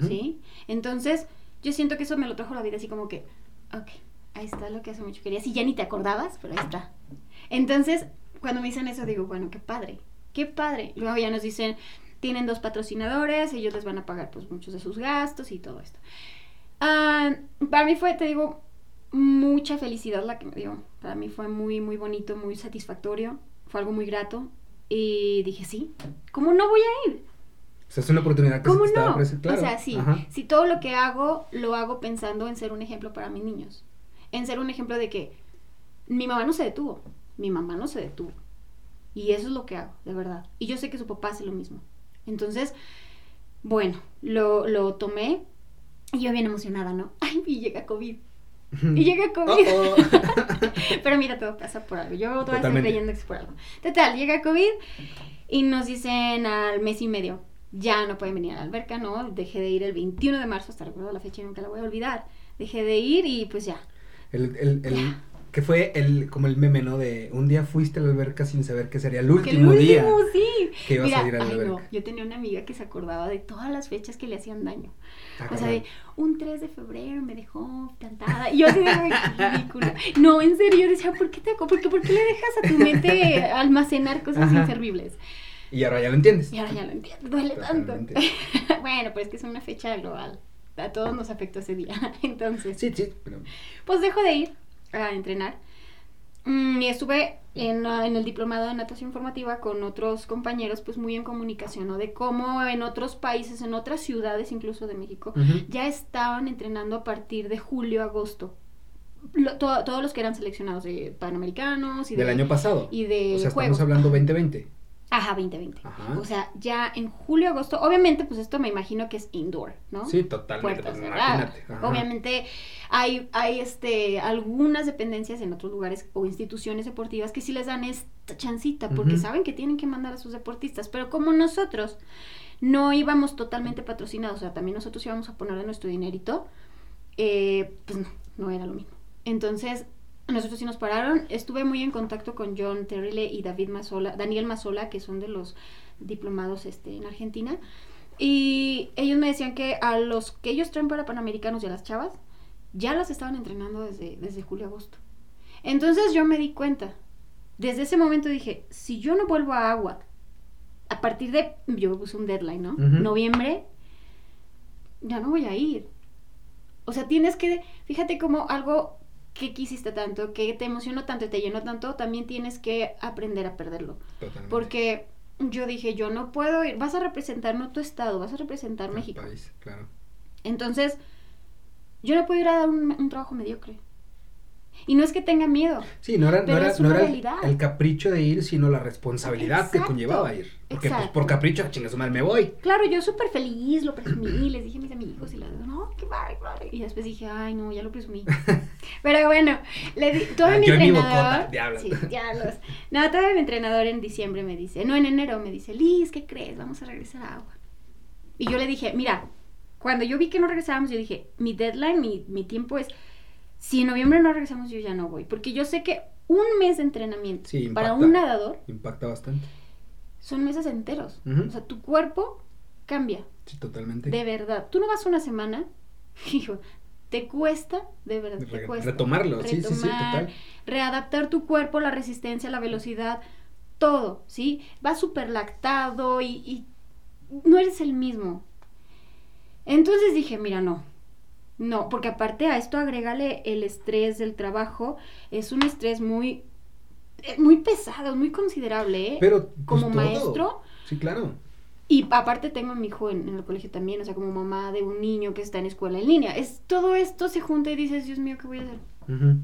Speaker 2: ¿sí? Entonces, yo siento que eso me lo trajo la vida así como que, ok, ahí está lo que hace mucho querías y ya ni te acordabas, pero ahí está. Entonces, cuando me dicen eso, digo, bueno, qué padre, qué padre. Luego ya nos dicen, tienen dos patrocinadores, ellos les van a pagar pues muchos de sus gastos y todo esto. Ah, para mí fue, te digo, mucha felicidad la que me dio. Para mí fue muy, muy bonito, muy satisfactorio. Fue algo muy grato. Y dije, sí, ¿cómo no voy a ir?
Speaker 1: O sea, es una oportunidad que se
Speaker 2: ¿Cómo
Speaker 1: estaba
Speaker 2: no?
Speaker 1: claro.
Speaker 2: O sea, sí,
Speaker 1: Ajá.
Speaker 2: si todo lo que hago lo hago pensando en ser un ejemplo para mis niños. En ser un ejemplo de que mi mamá no se detuvo, mi mamá no se detuvo. Y eso es lo que hago, de verdad. Y yo sé que su papá hace lo mismo. Entonces, bueno, lo, lo tomé Y yo bien emocionada, ¿no? [laughs] Ay, y llega COVID. Y [laughs] llega COVID.
Speaker 1: Oh, oh. [laughs]
Speaker 2: Pero mira, todo pasa por algo. Yo todavía estoy creyendo que es por algo. Total, llega COVID y nos dicen al mes y medio, ya no pueden venir a la alberca, ¿no? Dejé de ir el 21 de marzo, hasta recuerdo la fecha y nunca la voy a olvidar. Dejé de ir y pues ya.
Speaker 1: El, el, el, que fue el, como el meme, ¿no? De un día fuiste a la alberca sin saber que sería el último,
Speaker 2: el
Speaker 1: día
Speaker 2: último, sí.
Speaker 1: que ibas
Speaker 2: Mira,
Speaker 1: a ir a la
Speaker 2: ay,
Speaker 1: alberca.
Speaker 2: no, yo tenía una amiga que se acordaba de todas las fechas que le hacían daño.
Speaker 1: Ah,
Speaker 2: O sea, de un 3 de febrero me dejó plantada. Y yo así de "Ay, qué ridículo. No, en serio, yo decía, ¿por qué te por qué, por qué le dejas a tu mente [laughs] almacenar cosas
Speaker 1: Ajá.
Speaker 2: inservibles?
Speaker 1: Y ahora ya lo entiendes.
Speaker 2: Y ahora ya lo entiendo, duele tanto. [laughs] Bueno, pero es que es una fecha global. A todos nos afectó ese día. [laughs] Entonces,
Speaker 1: Sí, sí, pero
Speaker 2: pues dejo de ir a entrenar. Mm, y estuve en, ah, en el diplomado de natación formativa con otros compañeros, pues muy en comunicación, ¿no? De cómo en otros países, en otras ciudades, incluso de México, ya estaban entrenando a partir de julio, agosto. Lo- to- todos los que eran seleccionados de panamericanos y
Speaker 1: del
Speaker 2: de,
Speaker 1: año pasado.
Speaker 2: y de
Speaker 1: o sea, estamos hablando 2020.
Speaker 2: Ajá, 2020.
Speaker 1: Ajá.
Speaker 2: O sea, ya en julio, agosto, obviamente, pues esto me imagino que es indoor, ¿no?
Speaker 1: Sí, totalmente.
Speaker 2: puertas
Speaker 1: pues, imagínate.
Speaker 2: Obviamente hay, hay este, algunas dependencias en otros lugares o instituciones deportivas que sí les dan esta chancita porque saben que tienen que mandar a sus deportistas, pero como nosotros no íbamos totalmente patrocinados, o sea, también nosotros íbamos a poner de nuestro dinerito, eh, pues no, no era lo mismo. Entonces, nosotros sí nos pararon. Estuve muy en contacto con John Terrile y David Mazola, Daniel Mazola, que son de los diplomados este, en Argentina. Y ellos me decían que a los que ellos traen para Panamericanos y a las chavas, ya las estaban entrenando desde, desde julio a agosto. Entonces yo me di cuenta. Desde ese momento dije, si yo no vuelvo a agua, a partir de, yo puse un deadline, ¿no? Noviembre, ya no voy a ir. O sea, tienes que, fíjate como algo que quisiste tanto, que te emocionó tanto y te llenó tanto, también tienes que aprender a perderlo.
Speaker 1: Totalmente.
Speaker 2: Porque yo dije, yo no puedo ir, vas a representar no tu estado, vas a representar
Speaker 1: El
Speaker 2: México.
Speaker 1: país, claro.
Speaker 2: Entonces, yo no puedo ir a dar un, un trabajo mediocre. Y no es que tenga miedo.
Speaker 1: Sí, no era, no era,
Speaker 2: es
Speaker 1: no era el,
Speaker 2: realidad.
Speaker 1: el capricho de ir, sino la responsabilidad que conllevaba ir. Porque pues, por capricho, chinga su madre, me voy.
Speaker 2: Claro, yo súper feliz, lo presumí, [clears throat] les dije a mis amigos y les digo, no, qué padre. Y después dije, ay, no, ya lo presumí. [laughs] Pero bueno, le di, todo
Speaker 1: Ah,
Speaker 2: mi entrenador.
Speaker 1: bocota, diablos.
Speaker 2: Sí, diablos. No, todo mi entrenador en diciembre me dice, no, en enero me dice, Liz, ¿qué crees? Vamos a regresar a agua. Y yo le dije, mira, cuando yo vi que no regresábamos, yo dije, mi deadline, mi, mi tiempo es, si en noviembre no regresamos, yo ya no voy. Porque yo sé que un mes de entrenamiento
Speaker 1: Sí,
Speaker 2: para un nadador
Speaker 1: Impacta bastante.
Speaker 2: son meses enteros. O sea, tu cuerpo cambia.
Speaker 1: Sí, totalmente.
Speaker 2: De verdad. Tú no vas una semana, [laughs] hijo, te cuesta, de verdad, te
Speaker 1: Re-
Speaker 2: cuesta.
Speaker 1: retomarlo, sí, sí, sí, total.
Speaker 2: Readaptar tu cuerpo, la resistencia, la velocidad, todo, ¿sí? Vas súper lactado y, y no eres el mismo. Entonces dije, mira, no. No, porque aparte a esto agrégale el estrés del trabajo. Es un estrés muy, eh, muy pesado, muy considerable, ¿eh?
Speaker 1: Pero pues,
Speaker 2: Como
Speaker 1: todo.
Speaker 2: maestro,
Speaker 1: Sí, claro.
Speaker 2: y aparte tengo a mi hijo en, en el colegio también, o sea, como mamá de un niño que está en escuela en línea. Es todo esto se junta y dices, Dios mío, ¿qué voy a hacer?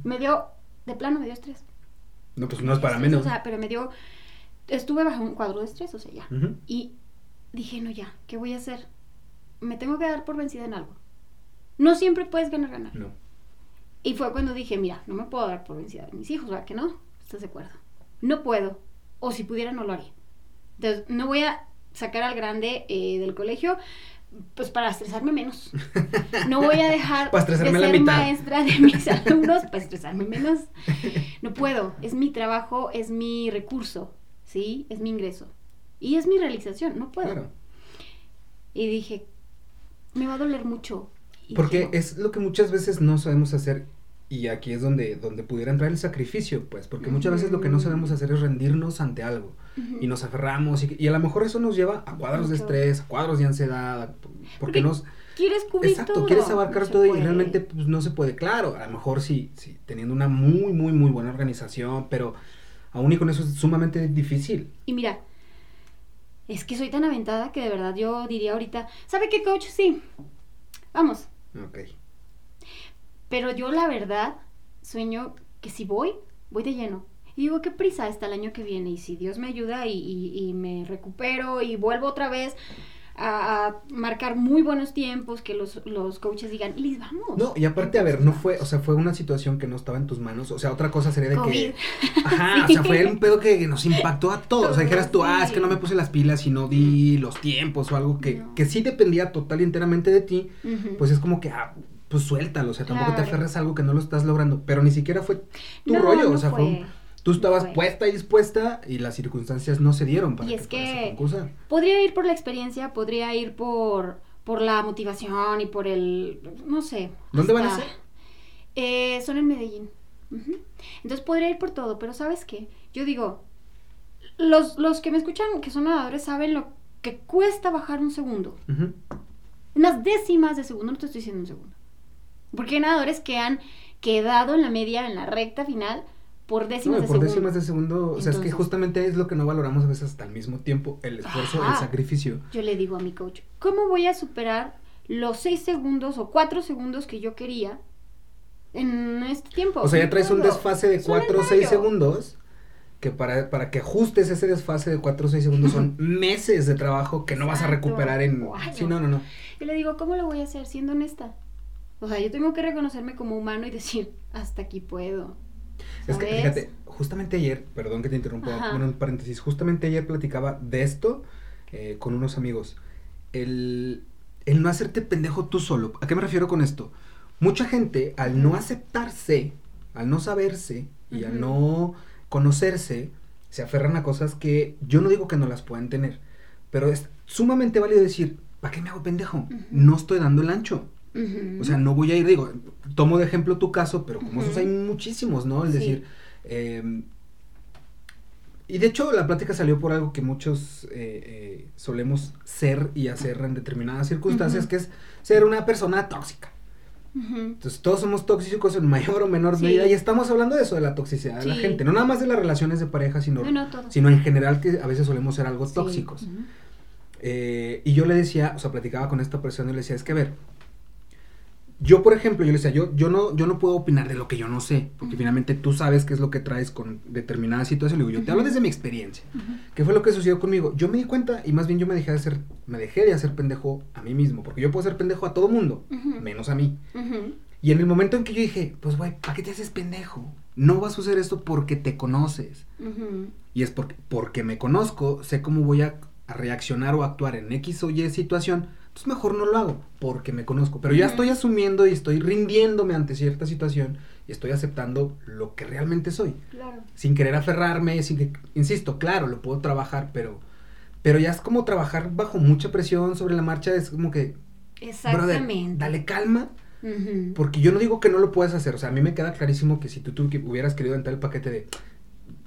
Speaker 2: Me dio, de plano me dio estrés.
Speaker 1: No, pues no es para menos.
Speaker 2: O sea, pero me dio, estuve bajo un cuadro de estrés, o sea, ya. Y dije, no, ya, ¿qué voy a hacer? Me tengo que dar por vencida en algo. No siempre puedes ganar, ganar.
Speaker 1: No.
Speaker 2: Y fue cuando dije, mira, no me puedo dar por vencida de mis hijos, ¿verdad que no? ¿Estás de acuerdo? No puedo. O si pudiera, no lo haría. Entonces, no voy a sacar al grande eh, del colegio, pues para estresarme menos. No voy a dejar [laughs] de
Speaker 1: la
Speaker 2: ser maestra de mis [laughs] alumnos para estresarme menos. No puedo. Es mi trabajo, es mi recurso, ¿sí? Es mi ingreso. Y es mi realización, no puedo.
Speaker 1: Claro.
Speaker 2: Y dije, me va a doler mucho.
Speaker 1: Porque
Speaker 2: no.
Speaker 1: es lo que muchas veces no sabemos hacer y aquí es donde, donde pudiera entrar el sacrificio, pues, porque muchas veces lo que no sabemos hacer es rendirnos ante algo y nos aferramos y, y a lo mejor eso nos lleva a cuadros de estrés, a cuadros de ansiedad, porque
Speaker 2: Porque
Speaker 1: nos...
Speaker 2: quieres cubrir
Speaker 1: Exacto,
Speaker 2: todo.
Speaker 1: quieres abarcar
Speaker 2: No
Speaker 1: todo y realmente pues, no se puede. Claro, a lo mejor sí, sí, teniendo una muy, muy, muy buena organización, pero aún y con eso es sumamente difícil.
Speaker 2: Y mira, es que soy tan aventada que de verdad yo diría ahorita, ¿sabe qué, coach? Sí, vamos.
Speaker 1: Ok.
Speaker 2: Pero yo la verdad sueño que si voy, voy de lleno. Y digo, qué prisa está el año que viene. Y si Dios me ayuda y, y- y me recupero y vuelvo otra vez a, a marcar muy buenos tiempos, que los, los coaches digan, Liz, vamos.
Speaker 1: No, y aparte, a ver, no fue, o sea, fue una situación que no estaba en tus manos. O sea, otra cosa sería de
Speaker 2: COVID.
Speaker 1: que. [laughs] Ajá, o sea, fue un pedo que nos impactó a todos. O sea, dijeras tú, ah, es que no me puse las pilas y no di los tiempos o algo que,
Speaker 2: No.
Speaker 1: que sí dependía total y enteramente de ti. Pues es como que, ah, pues suéltalo. O sea, tampoco te aferres a algo que no lo estás logrando. Pero ni siquiera fue tu
Speaker 2: No,
Speaker 1: rollo.
Speaker 2: no
Speaker 1: o sea, fue. un- tú estabas puesta y dispuesta y las circunstancias no se dieron para
Speaker 2: Y
Speaker 1: que,
Speaker 2: es que-
Speaker 1: concursar.
Speaker 2: Podría ir por la experiencia, podría ir por, por la motivación y por el, no sé.
Speaker 1: ¿Dónde van a ser?
Speaker 2: Eh, son en Medellín. Entonces podría ir por todo, pero ¿sabes qué? Yo digo, los, los que me escuchan que son nadadores saben lo que cuesta bajar un segundo.
Speaker 1: Ujú.
Speaker 2: Unas décimas de segundo, no te estoy diciendo un segundo. Porque hay nadadores que han quedado en la media, en la recta final, por décimas
Speaker 1: No,
Speaker 2: de
Speaker 1: por
Speaker 2: segundo.
Speaker 1: décimas de segundo, o sea, es que justamente es lo que no valoramos a veces hasta el mismo tiempo, el esfuerzo, el sacrificio.
Speaker 2: Yo le digo a mi coach, ¿cómo voy a superar los seis segundos o cuatro segundos que yo quería en este tiempo?
Speaker 1: O sea, ya traes un desfase de 4 o 6
Speaker 2: mayo.
Speaker 1: segundos, que para, para que ajustes ese desfase de 4 o 6 segundos son [laughs] meses de trabajo que no vas a recuperar en... Sí, no, no, no.
Speaker 2: Yo le digo, ¿cómo lo voy a hacer siendo honesta? O sea, yo tengo que reconocerme como humano y decir, hasta aquí puedo.
Speaker 1: Es que fíjate, justamente ayer, perdón que te interrumpa, bueno, un paréntesis, justamente ayer platicaba de esto eh, con unos amigos. El, el no hacerte pendejo tú solo. ¿A qué me refiero con esto? Mucha gente, al no aceptarse, al no saberse y al no conocerse, se aferran a cosas que yo no digo que no las puedan tener, pero es sumamente válido decir, ¿para qué me hago pendejo? No estoy dando el ancho. O sea, no voy a ir, digo, tomo de ejemplo tu caso, pero como esos hay muchísimos, ¿no? El
Speaker 2: Sí.
Speaker 1: decir, eh, y de hecho la plática salió por algo que muchos eh, eh, solemos ser y hacer en determinadas circunstancias, que es ser una persona tóxica. Entonces todos somos tóxicos en mayor o menor
Speaker 2: Sí.
Speaker 1: medida y estamos hablando de eso, de la toxicidad de la gente, no nada más de las relaciones de pareja, sino,
Speaker 2: No, no, todo.
Speaker 1: sino en general que a veces solemos ser algo tóxicos. Eh, y yo le decía, o sea, platicaba con esta persona y le decía, es que a ver, yo por ejemplo, yo le decía, yo, yo, no, yo no puedo opinar de lo que yo no sé, porque
Speaker 2: Ujú.
Speaker 1: finalmente tú sabes qué es lo que traes con determinada situación. Le digo, yo te hablo desde mi experiencia.
Speaker 2: Ujú.
Speaker 1: ¿Qué fue lo que sucedió conmigo? Yo me di cuenta y más bien yo me dejé de hacer, me dejé de hacer pendejo a mí mismo, porque yo puedo ser pendejo a todo mundo, menos a mí. Y en el momento en que yo dije, pues güey, ¿para qué te haces pendejo? No vas a hacer esto porque te conoces. Y es porque, porque me conozco, sé cómo voy a, a reaccionar o actuar en X o Y situación. Entonces mejor no lo hago porque me conozco. Pero ya estoy asumiendo y estoy rindiéndome ante cierta situación y estoy aceptando lo que realmente soy.
Speaker 2: Claro.
Speaker 1: Sin querer aferrarme, sin que, insisto, claro, lo puedo trabajar, pero, pero ya es como trabajar bajo mucha presión sobre la marcha. Es como que, brother,
Speaker 2: Exactamente.
Speaker 1: dale calma. Porque yo no digo que no lo puedas hacer. O sea, a mí me queda clarísimo que si tú, tú hubieras querido entrar el paquete de,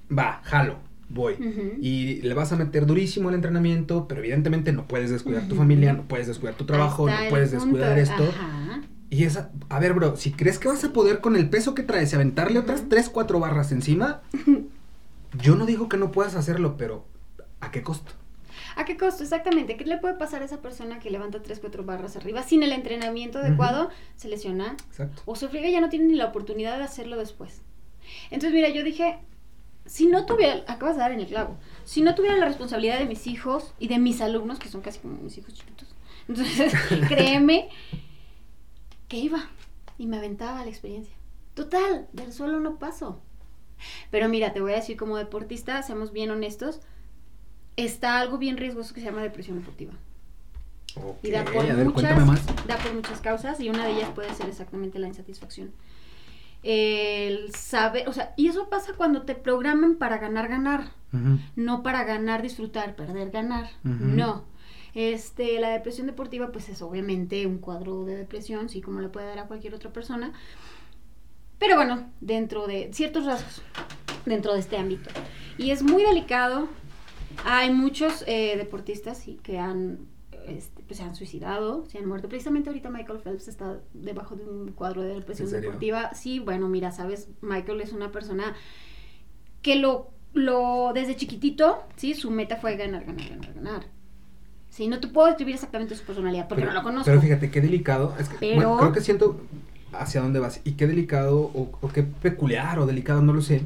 Speaker 1: va, jalo, voy.
Speaker 2: Ujú.
Speaker 1: Y le vas a meter durísimo el entrenamiento, pero evidentemente no puedes descuidar tu
Speaker 2: Ujú.
Speaker 1: familia, no puedes descuidar tu trabajo,
Speaker 2: está
Speaker 1: no puedes descuidar esto.
Speaker 2: Ajá.
Speaker 1: Y esa, a ver, bro, si crees que vas a poder con el peso que traes y aventarle otras
Speaker 2: Ujú.
Speaker 1: 3, 4 barras encima, [laughs] yo no digo que no puedas hacerlo, pero ¿a qué costo?
Speaker 2: ¿A qué costo? Exactamente. ¿Qué le puede pasar a esa persona que levanta 3, 4 barras arriba sin el entrenamiento adecuado? Se lesiona
Speaker 1: Exacto.
Speaker 2: o se friega y ya no tiene ni la oportunidad de hacerlo después. Entonces, mira, yo dije, si no tuviera, acabas de dar en el clavo, si no tuviera la responsabilidad de mis hijos y de mis alumnos, que son casi como mis hijos chiquitos, [laughs] entonces créeme que iba y me aventaba la experiencia. Total, del suelo no paso. Pero mira, te voy a decir como deportista, seamos bien honestos, está algo bien riesgoso que se llama depresión deportiva.
Speaker 1: Ok,
Speaker 2: Y da por,
Speaker 1: ver,
Speaker 2: muchas, da por muchas causas y una de ellas puede ser exactamente la insatisfacción. El saber, o sea, y eso pasa cuando te programan para ganar, ganar, no para ganar, disfrutar, perder, ganar, no. Este, la depresión deportiva, pues es obviamente un cuadro de depresión, sí, como le puede dar a cualquier otra persona. Pero bueno, dentro de ciertos rasgos, dentro de este ámbito. Y es muy delicado. Hay muchos eh, deportistas sí, que han, este, pues, se han suicidado, se han muerto. Precisamente ahorita Michael Phelps está debajo de un cuadro de depresión deportiva. Sí, bueno, mira, sabes, Michael es una persona que lo, lo desde chiquitito, sí, su meta fue ganar, ganar, ganar, ganar. Sí, no te puedo describir exactamente su personalidad porque
Speaker 1: Pero-
Speaker 2: no lo conozco.
Speaker 1: Pero fíjate, qué delicado. Es que,
Speaker 2: Pero-
Speaker 1: bueno, creo que siento hacia dónde vas. Y qué delicado, o, o qué peculiar o delicado, no lo sé.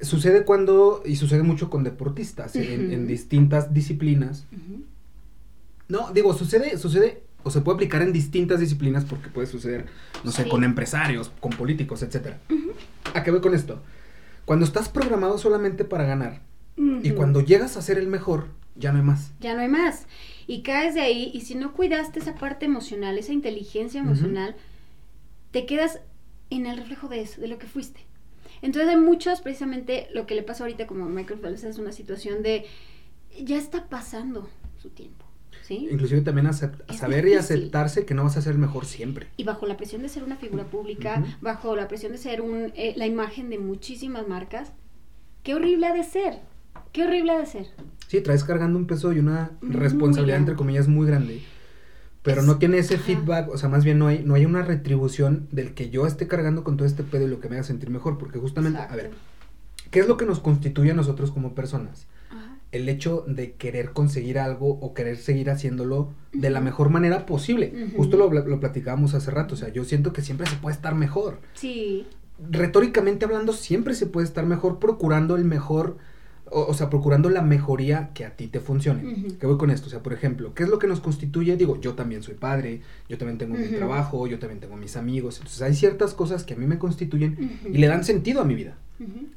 Speaker 1: Sucede cuando, y sucede mucho con deportistas, en, en distintas disciplinas. No, digo, sucede, sucede, o se puede aplicar en distintas disciplinas porque puede suceder, no sé,
Speaker 2: Sí.
Speaker 1: con empresarios, con políticos, etcétera. ¿A qué voy con esto? Cuando estás programado solamente para ganar y cuando llegas a ser el mejor, ya no hay más.
Speaker 2: Ya no hay más. Y caes de ahí y si no cuidaste esa parte emocional, esa inteligencia emocional, te quedas en el reflejo de eso, de lo que fuiste. Entonces hay muchos, precisamente lo que le pasa ahorita como a Michael Phelps es una situación de ya está pasando su tiempo, ¿sí?
Speaker 1: Inclusive también
Speaker 2: Es
Speaker 1: saber y aceptarse que no vas a ser el mejor siempre.
Speaker 2: Y bajo la presión de ser una figura pública, bajo la presión de ser un, eh, la imagen de muchísimas marcas, qué horrible ha de ser, qué horrible ha de ser.
Speaker 1: Sí, traes cargando un peso y una
Speaker 2: Muy
Speaker 1: responsabilidad,
Speaker 2: grande.
Speaker 1: entre comillas, muy grande. Pero
Speaker 2: Es-
Speaker 1: no tiene ese
Speaker 2: ajá.
Speaker 1: feedback, o sea, más bien no hay, no hay una retribución del que yo esté cargando con todo este pedo y lo que me haga sentir mejor. Porque justamente, a ver. ¿qué es lo que nos constituye a nosotros como personas? El hecho de querer conseguir algo o querer seguir haciéndolo de la mejor manera posible. Justo lo, lo platicábamos hace rato, o sea, yo siento que siempre se puede estar mejor.
Speaker 2: Sí,
Speaker 1: retóricamente hablando, siempre se puede estar mejor procurando el mejor, o, o sea, procurando la mejoría que a ti te funcione.
Speaker 2: Ujú.
Speaker 1: ¿Qué voy con esto? O sea, por ejemplo, ¿qué es lo que nos constituye? Digo, yo también soy padre, yo también tengo mi trabajo, yo también tengo mis amigos. Entonces, hay ciertas cosas que a mí me constituyen y le dan sentido a mi vida.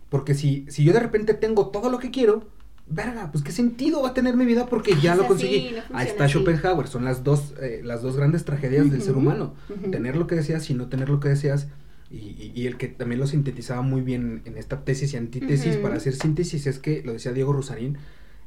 Speaker 1: Porque si, si yo de repente tengo todo lo que quiero, verga, pues qué sentido va a tener mi vida porque ya
Speaker 2: Es
Speaker 1: lo
Speaker 2: así,
Speaker 1: conseguí.
Speaker 2: no
Speaker 1: Ahí está
Speaker 2: así.
Speaker 1: Schopenhauer, son las dos, eh, las dos grandes tragedias del ser humano tener lo que deseas y no tener lo que deseas. Y, y- y el que también lo sintetizaba muy bien en esta tesis y antítesis para hacer síntesis es que, lo decía Diego Rusarín,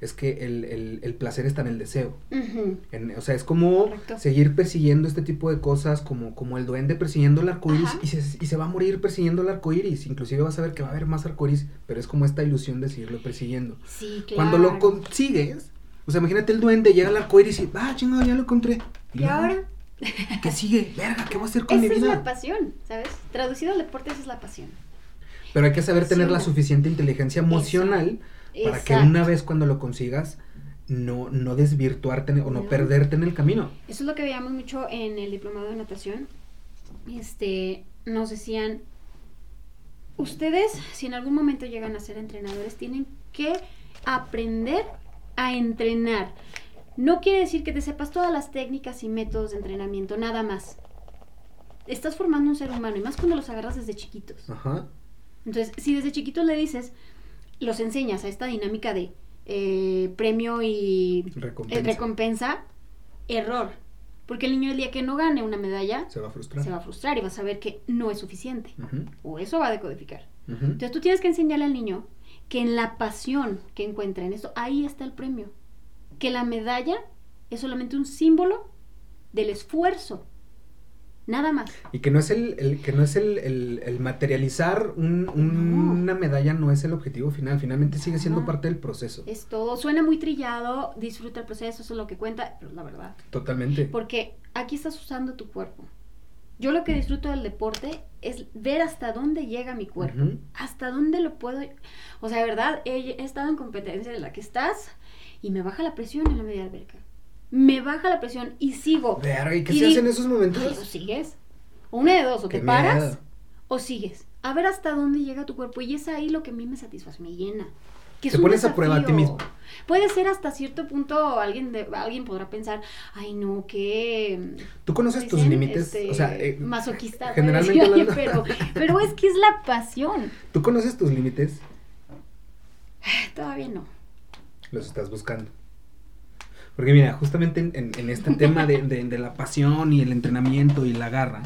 Speaker 1: es que el, el- el placer está en el deseo. En- o sea, es como
Speaker 2: Correcto.
Speaker 1: seguir persiguiendo este tipo de cosas, como, como el duende persiguiendo el arco iris
Speaker 2: Ajá.
Speaker 1: y se, y se va a morir persiguiendo el arco iris. Inclusive vas a ver que va a haber más arco iris, pero es como esta ilusión de seguirlo persiguiendo.
Speaker 2: Sí, claro.
Speaker 1: Cuando lo consigues, o sea, imagínate el duende, llega al arco iris y, ah, chingado, ya lo encontré.
Speaker 2: ¿Y ahora?
Speaker 1: ¿Qué sigue? [laughs] Verga, ¿qué voy a hacer con mi
Speaker 2: Esa es
Speaker 1: vida?
Speaker 2: la pasión, ¿sabes? Traducido al deporte, esa es la pasión.
Speaker 1: Pero hay que saber tener la suficiente inteligencia emocional para que una vez cuando lo consigas, no, no desvirtuarte o no,
Speaker 2: No.
Speaker 1: perderte en el camino.
Speaker 2: Eso es lo que veíamos mucho en el diplomado de natación. Este, nos decían, ustedes, si en algún momento llegan a ser entrenadores, tienen que aprender a entrenar. No quiere decir que te sepas todas las técnicas y métodos de entrenamiento, nada más. Estás formando un ser humano y más cuando los agarras desde chiquitos.
Speaker 1: Ajá.
Speaker 2: Entonces, si desde chiquitos le dices, los enseñas a esta dinámica de eh, premio y eh,
Speaker 1: Recompensa.
Speaker 2: error. Porque el niño el día que no gane una medalla
Speaker 1: Se va a frustrar.
Speaker 2: se va a frustrar y va a saber que no es suficiente. O eso va a decodificar. Entonces tú tienes que enseñarle al niño que en la pasión que encuentra en esto, ahí está el premio. Que la medalla es solamente un símbolo del esfuerzo. Nada más.
Speaker 1: Y que no es el, el- que no es el, el- el materializar un- un-
Speaker 2: No.
Speaker 1: una medalla, no es el objetivo final. Finalmente sigue siendo
Speaker 2: Ajá.
Speaker 1: parte del proceso.
Speaker 2: Es todo. Suena muy trillado, disfruta el proceso, eso es lo que cuenta, pero la verdad.
Speaker 1: Totalmente.
Speaker 2: Porque aquí estás usando tu cuerpo. Yo lo que disfruto del deporte es ver hasta dónde llega mi cuerpo. Hasta dónde lo puedo. O sea, de verdad, he, he estado en competencia en la que estás y me baja la presión en la media alberca. Me baja la presión y sigo.
Speaker 1: Verga, ¿y qué
Speaker 2: Y
Speaker 1: se hace en esos momentos?
Speaker 2: Ay, o sigues. O una de dos, o te paras
Speaker 1: miedo.
Speaker 2: o sigues. A ver hasta dónde llega tu cuerpo. Y es ahí lo que a mí me satisface, me llena. Que es
Speaker 1: Te pones a prueba a ti
Speaker 2: desafío.
Speaker 1: mismo.
Speaker 2: Puede ser hasta cierto punto, alguien, de, alguien podrá pensar, ay no, que...
Speaker 1: Tú conoces tus límites,
Speaker 2: este,
Speaker 1: o sea, eh,
Speaker 2: masoquista. [laughs]
Speaker 1: generalmente [laughs]
Speaker 2: decir, pero, pero es que es la pasión.
Speaker 1: tú conoces tus límites,
Speaker 2: Todavía no.
Speaker 1: los estás buscando. Porque mira, justamente en, en- en este tema de, de- de la pasión y el entrenamiento y la garra,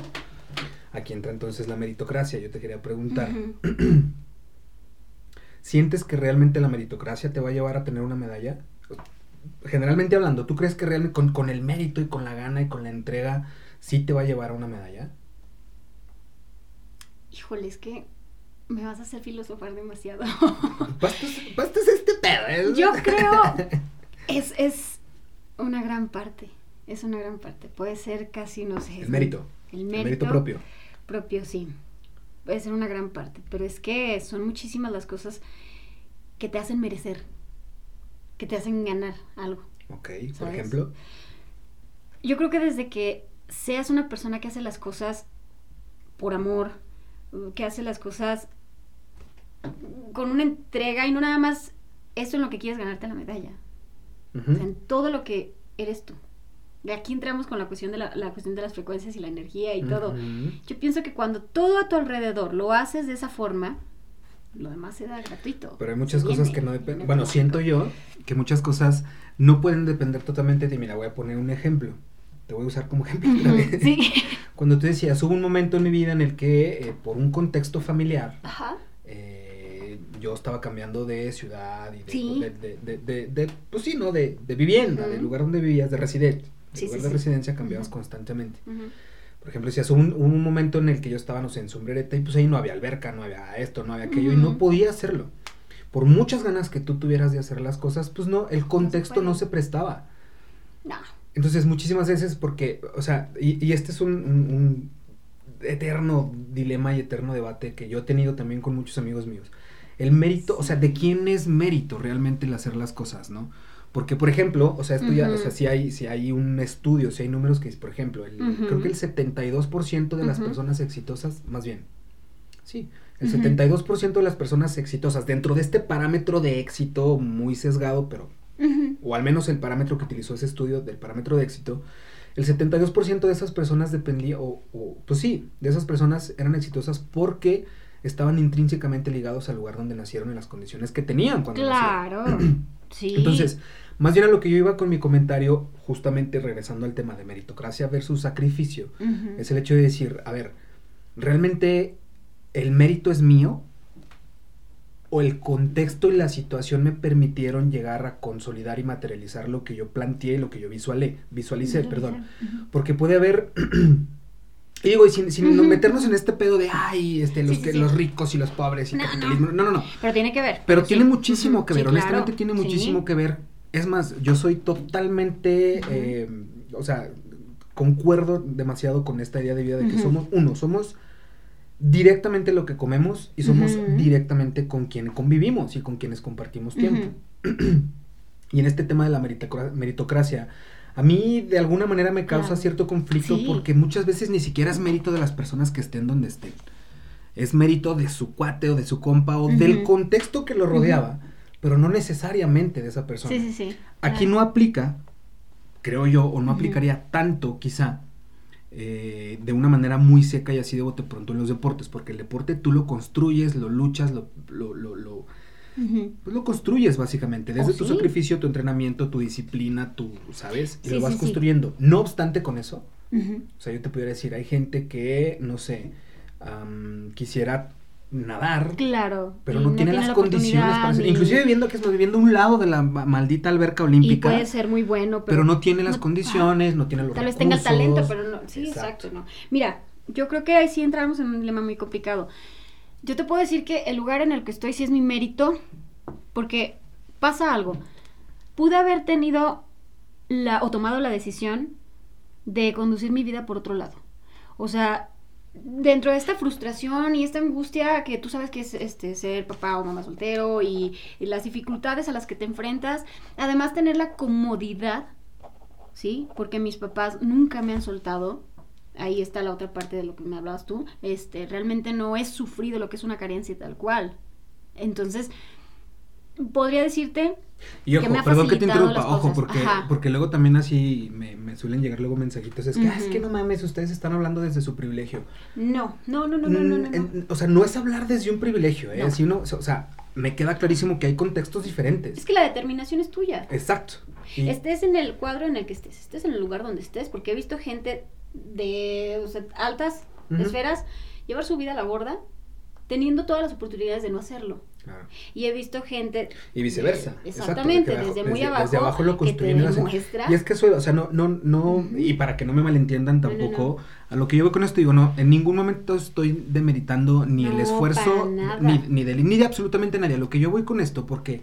Speaker 1: aquí entra entonces la meritocracia. Yo te quería preguntar. [clears throat] ¿sientes que realmente la meritocracia te va a llevar a tener una medalla? Generalmente hablando, ¿tú crees que realmente con, con el mérito y con la gana y con la entrega sí te va a llevar a una medalla?
Speaker 2: Híjole, es que me vas a hacer filosofar demasiado.
Speaker 1: Bastas, [laughs] bastas este pedo. ¿eh?
Speaker 2: Yo creo [laughs] es, es una gran parte. Es una gran parte. Puede ser casi, no sé.
Speaker 1: El mérito.
Speaker 2: El
Speaker 1: El
Speaker 2: mérito,
Speaker 1: mérito propio.
Speaker 2: propio, sí. Puede ser una gran parte. Pero es que son muchísimas las cosas que te hacen merecer. Que te hacen ganar algo.
Speaker 1: Ok, por ejemplo.
Speaker 2: Yo creo que desde que seas una persona que hace las cosas por amor, que hace las cosas con una entrega y no nada más eso en lo que quieres ganarte la medalla.
Speaker 1: Ujú.
Speaker 2: O sea, en todo lo que eres tú. aquí entramos con la cuestión de la, la cuestión de las frecuencias y la energía y todo.
Speaker 1: Ujú.
Speaker 2: Yo pienso que cuando todo a tu alrededor lo haces de esa forma, lo demás se da gratuito.
Speaker 1: Pero hay muchas
Speaker 2: Se
Speaker 1: cosas
Speaker 2: viene,
Speaker 1: que no dependen. Bueno, siento yo que muchas cosas no pueden depender totalmente de. Mira, voy a poner un ejemplo. Te voy a usar como ejemplo otra vez.
Speaker 2: Sí. [laughs]
Speaker 1: Cuando tú decías, hubo un momento en mi vida en el que, eh, por un contexto familiar,
Speaker 2: Ajá.
Speaker 1: Yo estaba cambiando de ciudad y de,
Speaker 2: Sí.
Speaker 1: de, de- de- pues sí, ¿no? De, de vivienda, del lugar donde vivías, de residencia. De
Speaker 2: Sí,
Speaker 1: lugar
Speaker 2: sí,
Speaker 1: de residencia cambiabas constantemente. Por ejemplo, decías, hubo un, un momento en el que yo estaba, no sé, en sombrereta y pues ahí no había alberca, no había esto, no había aquello y no podía hacerlo. Por muchas ganas que tú tuvieras de hacer las cosas, pues no, el contexto no se prestaba.
Speaker 2: No.
Speaker 1: Entonces, muchísimas veces, porque, o sea, y, y este es un, un- un eterno dilema y eterno debate que yo he tenido también con muchos amigos míos. El mérito, o sea, de quién es mérito realmente el hacer las cosas, ¿no? Porque, por ejemplo, o sea, esto ya, o sea, si hay, si hay un estudio, si hay números que, por ejemplo, el, creo que el 72% de las personas exitosas, más bien, sí, el
Speaker 2: Ujú.
Speaker 1: 72% de las personas exitosas, dentro de este parámetro de éxito muy sesgado, pero o al menos el parámetro que utilizó ese estudio del parámetro de éxito, el 72% de esas personas dependía, o, o, pues sí, de esas personas eran exitosas porque estaban intrínsecamente ligados al lugar donde nacieron y las condiciones que tenían cuando nacieron.
Speaker 2: Claro. [clears throat] Sí.
Speaker 1: Entonces, más bien a lo que yo iba con mi comentario, justamente regresando al tema de meritocracia versus sacrificio, es el hecho de decir, a ver, ¿realmente el mérito es mío? ¿O el contexto y la situación me permitieron llegar a consolidar y materializar lo que yo planteé, lo que yo visualé, visualicé, perdón? Porque puede haber... [clears throat] Y digo, y sin, sin meternos en este pedo de, ay, este, los,
Speaker 2: Sí,
Speaker 1: que,
Speaker 2: sí.
Speaker 1: los ricos y los pobres y
Speaker 2: No,
Speaker 1: capitalismo. No, no, no.
Speaker 2: Pero tiene que ver.
Speaker 1: Pero
Speaker 2: sí.
Speaker 1: tiene muchísimo que ver, honestamente tiene muchísimo que ver. Es más, yo soy totalmente, eh, o sea, concuerdo demasiado con esta idea de vida de que somos, uno, somos directamente lo que comemos y somos directamente con quien convivimos y con quienes compartimos tiempo. [clears throat] y en este tema de la meritocra- meritocracia, a mí de alguna manera me causa
Speaker 2: Claro.
Speaker 1: cierto conflicto
Speaker 2: Sí.
Speaker 1: porque muchas veces ni siquiera es mérito de las personas que estén donde estén. Es mérito de su cuate o de su compa o del contexto que lo rodeaba, pero no necesariamente de esa persona.
Speaker 2: Sí, sí, sí.
Speaker 1: Aquí
Speaker 2: claro.
Speaker 1: no aplica, creo yo, o no aplicaría tanto quizá, eh, de una manera muy seca y así de bote pronto en los deportes, porque el deporte tú lo construyes, lo luchas, lo, lo, lo, lo- Pues lo construyes básicamente, desde
Speaker 2: Oh,
Speaker 1: tu
Speaker 2: sí.
Speaker 1: sacrificio, tu entrenamiento, tu disciplina, tu, ¿sabes? Y
Speaker 2: Sí,
Speaker 1: lo vas
Speaker 2: sí,
Speaker 1: construyendo. No obstante con eso, o sea, yo te pudiera decir, hay gente que, no sé, am, quisiera nadar,
Speaker 2: Claro.
Speaker 1: pero no, tiene las
Speaker 2: la
Speaker 1: condiciones para hacer.
Speaker 2: ni-
Speaker 1: Inclusive viendo que es viviendo un lado de la ma- maldita alberca
Speaker 2: Y
Speaker 1: olímpica,
Speaker 2: puede ser muy bueno, pero,
Speaker 1: pero, no tiene las
Speaker 2: no-
Speaker 1: condiciones, no tiene los
Speaker 2: Tal vez tenga el talento, pero no. Sí, exacto. no. Mira, yo creo que ahí sí entramos en un dilema muy complicado. Yo te puedo decir que el lugar en el que estoy sí es mi mérito, porque pasa algo. Pude haber tenido la, o tomado la decisión de conducir mi vida por otro lado. O sea, dentro de esta frustración y esta angustia que tú sabes que es este ser papá o mamá soltero y, y las dificultades a las que te enfrentas, además tener la comodidad, ¿sí? Porque mis papás nunca me han soltado. Ahí está la otra parte de lo que me hablabas tú. Este, realmente no he sufrido lo que es una carencia tal cual. Entonces, podría decirte
Speaker 1: Y
Speaker 2: que
Speaker 1: ojo,
Speaker 2: me ha
Speaker 1: perdón que te interrumpa, ojo, porque, porque luego también así me, me suelen llegar luego mensajitos, es que, "Ah, es que no mames, ustedes están hablando desde su privilegio.
Speaker 2: no, no, no, no, no, no, no,
Speaker 1: Mm,
Speaker 2: no.
Speaker 1: o sea, no es hablar desde un privilegio, ¿eh?
Speaker 2: No.
Speaker 1: Si uno, o sea, me queda clarísimo que hay contextos diferentes.
Speaker 2: Es que la determinación es tuya.
Speaker 1: Exacto. Y-
Speaker 2: Estés en el cuadro en el que estés, estés en el lugar donde estés, porque he visto gente de o sea, altas esferas llevar su vida a la borda teniendo todas las oportunidades de no hacerlo.
Speaker 1: Claro.
Speaker 2: Y he visto gente
Speaker 1: Y viceversa.
Speaker 2: de- exactamente, desde muy abajo,
Speaker 1: Desde abajo lo construyen y es que eso, o sea, no, no, no, y para que no me malentiendan
Speaker 2: No, no,
Speaker 1: tampoco, a lo que yo voy con esto digo, no, en ningún momento estoy demeritando ni el esfuerzo, ni, ni, de, ni de absolutamente nadie. A lo que yo voy con esto, porque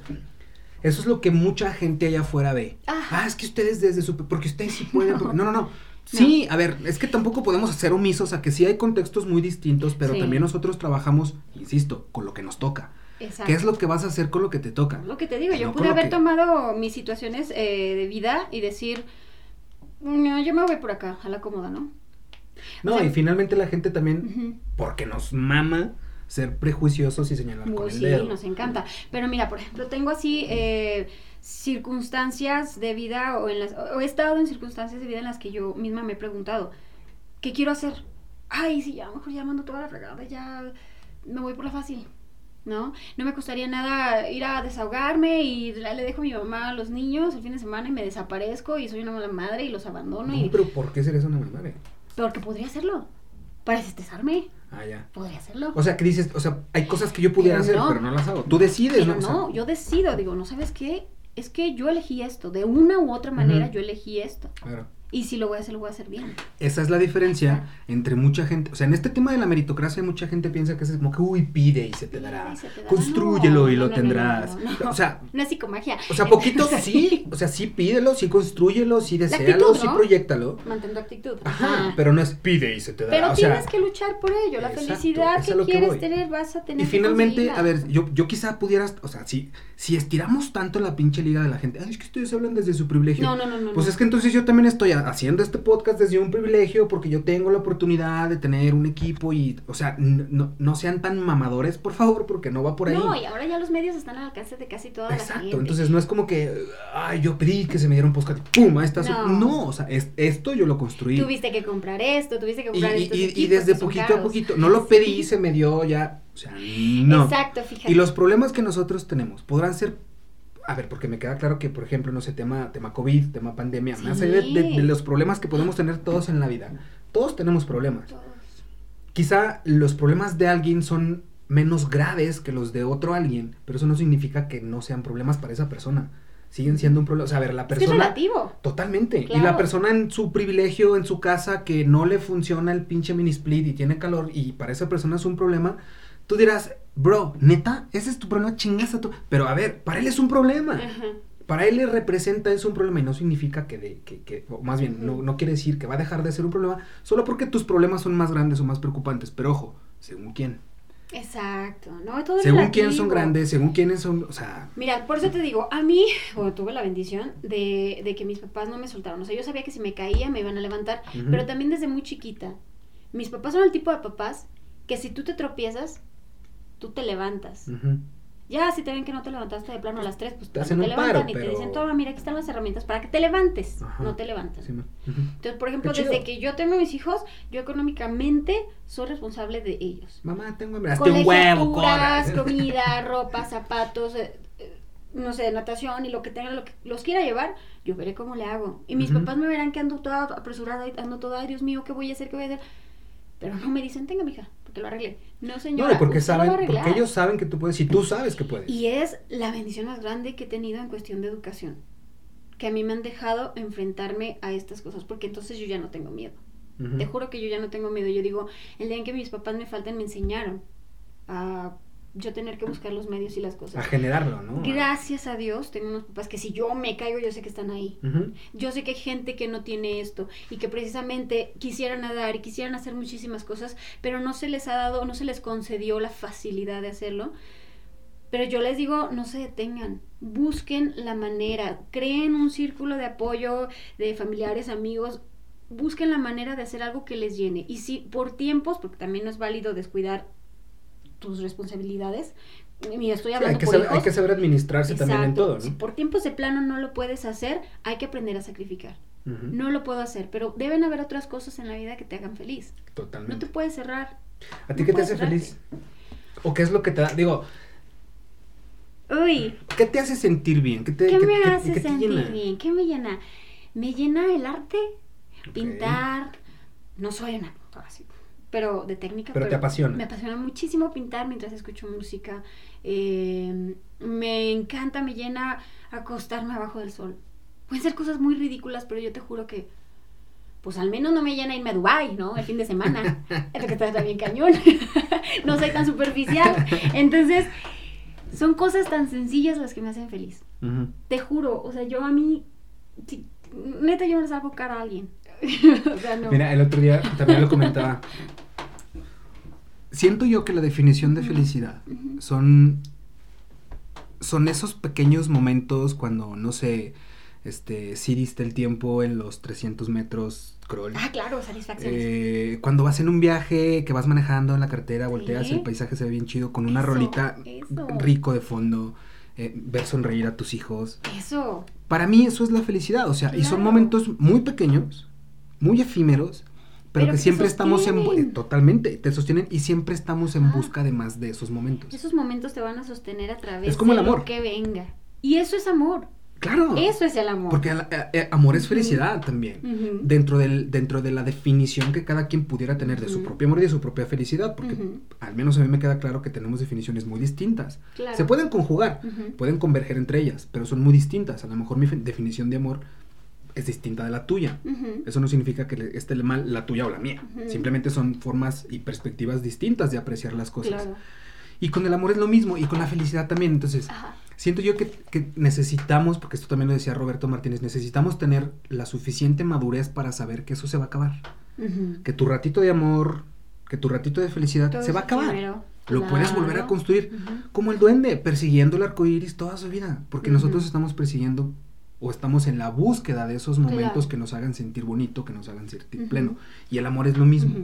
Speaker 1: eso es lo que mucha gente allá afuera ve.
Speaker 2: Ajá.
Speaker 1: Ah, es que ustedes desde su, porque ustedes sí pueden, porque- no, no, no. Sí, a ver, es que tampoco podemos ser omisos a que sí hay contextos muy distintos, pero
Speaker 2: Sí.
Speaker 1: también nosotros trabajamos, insisto, con lo que nos toca.
Speaker 2: Exacto.
Speaker 1: ¿Qué es lo que vas a hacer con lo que te toca?
Speaker 2: Lo que te digo, yo
Speaker 1: No
Speaker 2: pude haber
Speaker 1: que-
Speaker 2: tomado mis situaciones eh, de vida y decir, no, yo me voy por acá, a la cómoda, ¿no?
Speaker 1: No,
Speaker 2: O sea,
Speaker 1: y finalmente la gente también porque nos mama, ser prejuiciosos y señalar con
Speaker 2: Pues
Speaker 1: el
Speaker 2: sí,
Speaker 1: dedo.
Speaker 2: nos encanta. Pero mira, por ejemplo, tengo así eh, circunstancias de vida o, en las, o he estado en circunstancias de vida en las que yo misma me he preguntado, ¿qué quiero hacer? Ay, sí, ya, mejor ya mando toda la fregada, ya me voy por la fácil. ¿No? No me costaría nada ir a desahogarme y le dejo a mi mamá a los niños el fin de semana y me desaparezco y soy una mala madre y los abandono.
Speaker 1: No,
Speaker 2: y...
Speaker 1: pero ¿por qué serías una madre?
Speaker 2: Porque podría hacerlo. Para desestresarme,
Speaker 1: Ah, ya.
Speaker 2: podría hacerlo.
Speaker 1: O sea, que dices, o sea, hay cosas que yo pudiera
Speaker 2: Pero
Speaker 1: hacer,
Speaker 2: no.
Speaker 1: pero no las hago. Tú decides,
Speaker 2: Pero
Speaker 1: ¿no? O sea,
Speaker 2: no, yo decido, digo, no sabes qué, es que yo elegí esto, de una u otra manera yo elegí esto.
Speaker 1: claro.
Speaker 2: Y si lo voy a hacer, lo voy a hacer bien.
Speaker 1: Esa es la diferencia entre mucha gente, o sea, en este tema de la meritocracia mucha gente piensa que es como que, uy, pide y se te dará,
Speaker 2: se te dará.
Speaker 1: constrúyelo y lo
Speaker 2: no,
Speaker 1: tendrás.
Speaker 2: no.
Speaker 1: O sea,
Speaker 2: No es psicomagia.
Speaker 1: o sea, poquito [laughs] sí, o sea, sí pídelo, sí construyelo, sí deséalo,
Speaker 2: actitud,
Speaker 1: sí proyectalo.
Speaker 2: Mantendo actitud.
Speaker 1: Ajá, pero no es pide y se te dará.
Speaker 2: Pero
Speaker 1: o sea,
Speaker 2: tienes que luchar por ello. La
Speaker 1: exacto,
Speaker 2: felicidad
Speaker 1: a
Speaker 2: que quieres
Speaker 1: voy.
Speaker 2: tener vas a tener
Speaker 1: Y finalmente, a ver, yo, yo quizá pudiera, o sea, si, si estiramos tanto la pinche liga de la gente, ay, es que ustedes hablan desde su privilegio.
Speaker 2: No, no, no, no.
Speaker 1: Pues es que entonces yo también estoy ha- haciendo este podcast desde un privilegio porque yo tengo la oportunidad de tener un equipo y, o sea, no, no sean tan mamadores, por favor, porque no va por ahí.
Speaker 2: No, y ahora ya los medios están al alcance de casi toda la
Speaker 1: Exacto,
Speaker 2: gente.
Speaker 1: entonces no es como que, ay, yo pedí que se me diera un podcast y ¡pum! Ahí está.
Speaker 2: No.
Speaker 1: No, o sea, es- esto yo lo construí.
Speaker 2: Tuviste que comprar esto, tuviste que comprar
Speaker 1: y-
Speaker 2: estos
Speaker 1: y- y desde poquito a poquito, no lo pedí, se me dio ya, o sea, no.
Speaker 2: Exacto, fíjate.
Speaker 1: Y los problemas que nosotros tenemos podrán ser, a ver, porque me queda claro que, por ejemplo, no sé, tema, tema COVID, tema pandemia, más allá de, de- de los problemas que podemos tener todos en la vida, todos tenemos problemas.
Speaker 2: Todos.
Speaker 1: Quizá los problemas de alguien son menos graves que los de otro alguien, pero eso no significa que no sean problemas para esa persona. Siguen siendo un problema, o sea, a ver, la
Speaker 2: que es
Speaker 1: persona...
Speaker 2: relativo.
Speaker 1: Totalmente. Y la persona en su privilegio, en su casa, que no le funciona el pinche mini split y tiene calor y para esa persona es un problema, tú dirás, bro, neta, ese es tu problema, chingas a tu... Pero a ver, para él es un problema.
Speaker 2: Ajá.
Speaker 1: Para él le representa eso un problema y no significa que, de, que, que o más bien, no, quiere decir que va a dejar de ser un problema solo porque tus problemas son más grandes o más preocupantes. Pero ojo, según quién.
Speaker 2: Exacto, ¿no? Todo es
Speaker 1: Según quién son grandes, según quiénes son, o sea...
Speaker 2: Mira, por eso te digo, a mí, [laughs] bueno, tuve la bendición de, de que mis papás no me soltaron. O sea, yo sabía que si me caía me iban a levantar, pero también desde muy chiquita. Mis papás son el tipo de papás que si tú te tropiezas, tú te levantas. Ya, si te ven que no te levantaste de plano a las 3, pues
Speaker 1: Te hacen
Speaker 2: te
Speaker 1: un
Speaker 2: levantan
Speaker 1: paro,
Speaker 2: y
Speaker 1: pero-
Speaker 2: te dicen, toma, mira, aquí están las herramientas para que te levantes.
Speaker 1: Ajá.
Speaker 2: No te.
Speaker 1: Sí. Ujú.
Speaker 2: Entonces, por ejemplo, desde que yo tengo mis hijos, yo económicamente soy responsable de ellos.
Speaker 1: Mamá, tengo hambre. Hazte un huevo,
Speaker 2: comida, [laughs] ropa, zapatos, eh, eh, no sé, natación y lo que tenga, lo que los quiera llevar, yo veré cómo le hago. Y mis papás me verán que ando toda apresurada, y ando toda, ay Dios mío, ¿qué voy a hacer? ¿Qué voy a hacer? Pero no me dicen, tenga, mija, porque lo arregle. No, señora.
Speaker 1: No, y porque saben, porque ellos saben que tú puedes y tú sabes que puedes.
Speaker 2: Y es la bendición más grande que he tenido en cuestión de educación. Que a mí me han dejado enfrentarme a estas cosas, porque entonces yo ya no tengo miedo.
Speaker 1: Ujú.
Speaker 2: Te juro que yo ya no tengo miedo. Yo digo, el día en que mis papás me falten, me enseñaron a yo tener que buscar los medios y las
Speaker 1: A
Speaker 2: cosas.
Speaker 1: generarlo, ¿no?
Speaker 2: Gracias a Dios, tengo unos papás que si yo me caigo, yo sé que están ahí. Yo sé que hay gente que no tiene esto y que precisamente quisieran nadar y quisieran hacer muchísimas cosas, pero no se les ha dado, no se les concedió la facilidad de hacerlo. Pero yo les digo, no se detengan, busquen la manera, creen un círculo de apoyo de familiares, amigos, busquen la manera de hacer algo que les llene. Y si por tiempos, porque también no es válido descuidar tus responsabilidades, mira, estoy
Speaker 1: Sí,
Speaker 2: hablando
Speaker 1: hay, que
Speaker 2: por
Speaker 1: saber,
Speaker 2: hijos,
Speaker 1: hay que saber administrarse también en todo, ¿no?
Speaker 2: Si por tiempos de plano no lo puedes hacer, hay que aprender a sacrificar. No lo puedo hacer, pero deben haber otras cosas en la vida que te hagan feliz. No
Speaker 1: Totalmente.
Speaker 2: te puedes cerrar.
Speaker 1: ¿A ti
Speaker 2: no
Speaker 1: qué te hace
Speaker 2: cerrarte.
Speaker 1: feliz? ¿O qué es lo que te da? Digo,
Speaker 2: Uy,
Speaker 1: ¿qué te hace sentir bien? ¿Qué te,
Speaker 2: ¿qué
Speaker 1: qué-
Speaker 2: me hace
Speaker 1: qué
Speaker 2: sentir bien? ¿Qué me llena? Me llena el arte, pintar. No soy una así, pero de técnica.
Speaker 1: Pero te apasiona.
Speaker 2: Me apasiona muchísimo pintar mientras escucho música. Eh, me encanta, me llena acostarme abajo del sol. Pueden ser cosas muy ridículas, pero yo te juro que, pues al menos no me llena irme a Dubai, ¿no? El fin de semana. [laughs] es lo que está bien cañón. [laughs] no soy tan superficial. Entonces, son cosas tan sencillas las que me hacen feliz. Te juro, o sea, yo a mí, si- neta, yo no les hago cara a alguien. [laughs] o sea, no.
Speaker 1: Mira, el otro día también lo comentaba. Siento yo que la definición de felicidad son son esos pequeños momentos cuando no sé este, si diste el tiempo en los 300 metros crawl.
Speaker 2: Ah, claro, satisfacciones.
Speaker 1: Eh, cuando vas en un viaje, que vas manejando en la carretera, volteas,
Speaker 2: Sí.
Speaker 1: el paisaje se ve bien chido, con una
Speaker 2: Eso,
Speaker 1: rolita
Speaker 2: eso.
Speaker 1: rico de fondo, eh, ver sonreír a tus hijos.
Speaker 2: Eso.
Speaker 1: Para mí eso es la felicidad, o sea, y son momentos muy pequeños, muy efímeros, pero,
Speaker 2: Pero
Speaker 1: que siempre estamos en... totalmente, te sostienen y siempre estamos en
Speaker 2: Ah.
Speaker 1: busca de más de esos momentos.
Speaker 2: Esos momentos te van a sostener a través
Speaker 1: Es como
Speaker 2: de
Speaker 1: el amor.
Speaker 2: lo que venga. Y eso es amor.
Speaker 1: Claro.
Speaker 2: Eso es el amor.
Speaker 1: Porque el- eh, eh, amor es felicidad también. Dentro, del, dentro de la definición que cada quien pudiera tener de su propio amor y de su propia felicidad, porque al menos a mí me queda claro que tenemos definiciones muy distintas.
Speaker 2: Claro.
Speaker 1: Se pueden conjugar, pueden converger entre ellas, pero son muy distintas. A lo mejor mi definición de amor es distinta de la tuya. Eso no significa que esté mal la tuya o la mía. Simplemente son formas y perspectivas distintas de apreciar las cosas.
Speaker 2: Claro.
Speaker 1: Y con el amor es lo mismo, y con la felicidad también. Entonces,
Speaker 2: Ajá.
Speaker 1: siento yo que, que necesitamos, porque esto también lo decía Roberto Martínez, necesitamos tener la suficiente madurez para saber que eso se va a acabar. Que tu ratito de amor, que tu ratito de felicidad
Speaker 2: Todo
Speaker 1: se va a acabar. Lo puedes volver a construir. Como el duende, persiguiendo el arco iris toda su vida. Porque nosotros estamos persiguiendo o estamos en la búsqueda de esos momentos
Speaker 2: Claro.
Speaker 1: que nos hagan sentir bonito, que nos hagan sentir pleno. Y el amor es lo mismo.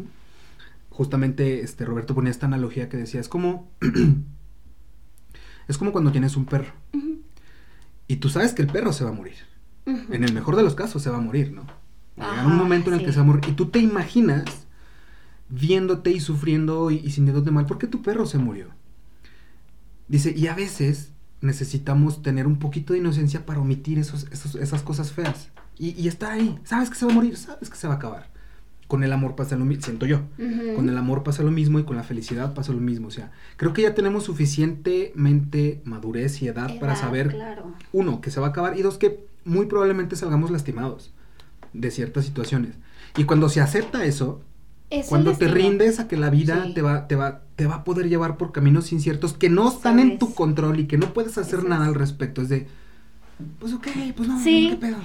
Speaker 1: Justamente este Roberto ponía esta analogía que decía, es como [clears throat] es como cuando tienes un perro y tú sabes que el perro se va a morir. En el mejor de los casos se va a morir, ¿no? Va a llegar un momento en el
Speaker 2: sí.
Speaker 1: que se va a morir y tú te imaginas viéndote y sufriendo y, y sintiéndote mal porque tu perro se murió. Dice, y a veces necesitamos tener un poquito de inocencia para omitir esos, esos- esas cosas feas. Y, y estar ahí, sabes que se va a morir, sabes que se va a acabar. Con el amor pasa lo mismo, siento yo. Con el amor pasa lo mismo y con la felicidad pasa lo mismo. O sea, creo que ya tenemos suficientemente madurez y edad para saber,
Speaker 2: Claro.
Speaker 1: uno, que se va a acabar y dos, que muy probablemente salgamos lastimados de ciertas situaciones. Y cuando se acepta eso,
Speaker 2: Es
Speaker 1: cuando te rindes a que la vida
Speaker 2: Sí.
Speaker 1: te, va, te, va, te va a poder llevar por caminos inciertos que no están en tu control y que no puedes hacer nada al respecto. Es de, pues ok, pues no,
Speaker 2: Sí.
Speaker 1: ¿qué pedo?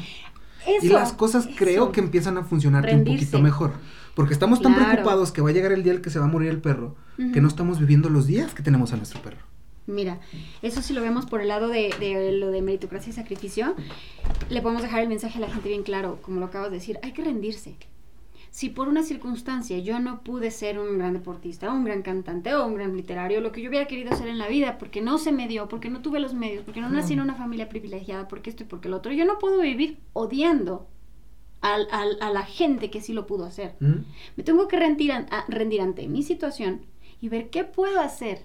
Speaker 2: Eso,
Speaker 1: y las cosas creo que empiezan a funcionar un poquito mejor. Porque estamos tan
Speaker 2: Claro.
Speaker 1: preocupados que va a llegar el día en que se va a morir el perro, que no estamos viviendo los días que tenemos a nuestro perro.
Speaker 2: Mira, eso si lo vemos por el lado de, de lo de meritocracia y sacrificio, le podemos dejar el mensaje a la gente bien claro, como lo acabas de decir, hay que rendirse. Si por una circunstancia yo no pude ser un gran deportista, o un gran cantante, o un gran literario, lo que yo hubiera querido ser en la vida, porque no se me dio, porque no tuve los medios, porque no nací en una familia privilegiada, porque esto y porque el otro, yo no puedo vivir odiando al- al- a la gente que sí lo pudo hacer.
Speaker 1: ¿Mm?
Speaker 2: Me tengo que rendir, an- a- rendir ante mi situación y ver qué puedo hacer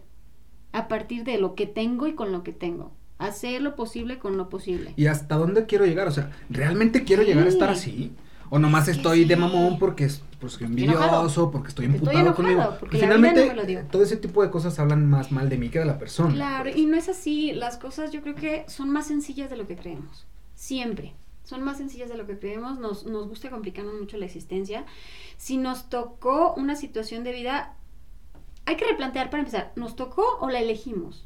Speaker 2: a partir de lo que tengo y con lo que tengo. Hacer lo posible con lo posible.
Speaker 1: ¿Y hasta dónde quiero llegar? O sea, ¿realmente quiero llegar a estar
Speaker 2: Sí.
Speaker 1: así? ¿O nomás estoy de mamón porque es pues, soy
Speaker 2: Estoy
Speaker 1: envidioso, porque estoy
Speaker 2: Estoy
Speaker 1: emputado
Speaker 2: enojado,
Speaker 1: conmigo?
Speaker 2: porque vida
Speaker 1: finalmente,
Speaker 2: no
Speaker 1: todo ese tipo de cosas hablan más mal de mí que de la persona.
Speaker 2: Claro, y no es así. Las cosas yo creo que son más sencillas de lo que creemos. Siempre. Son más sencillas de lo que creemos. Nos, nos gusta complicarnos mucho la existencia. Si nos tocó una situación de vida, hay que replantear para empezar. ¿Nos tocó o la elegimos?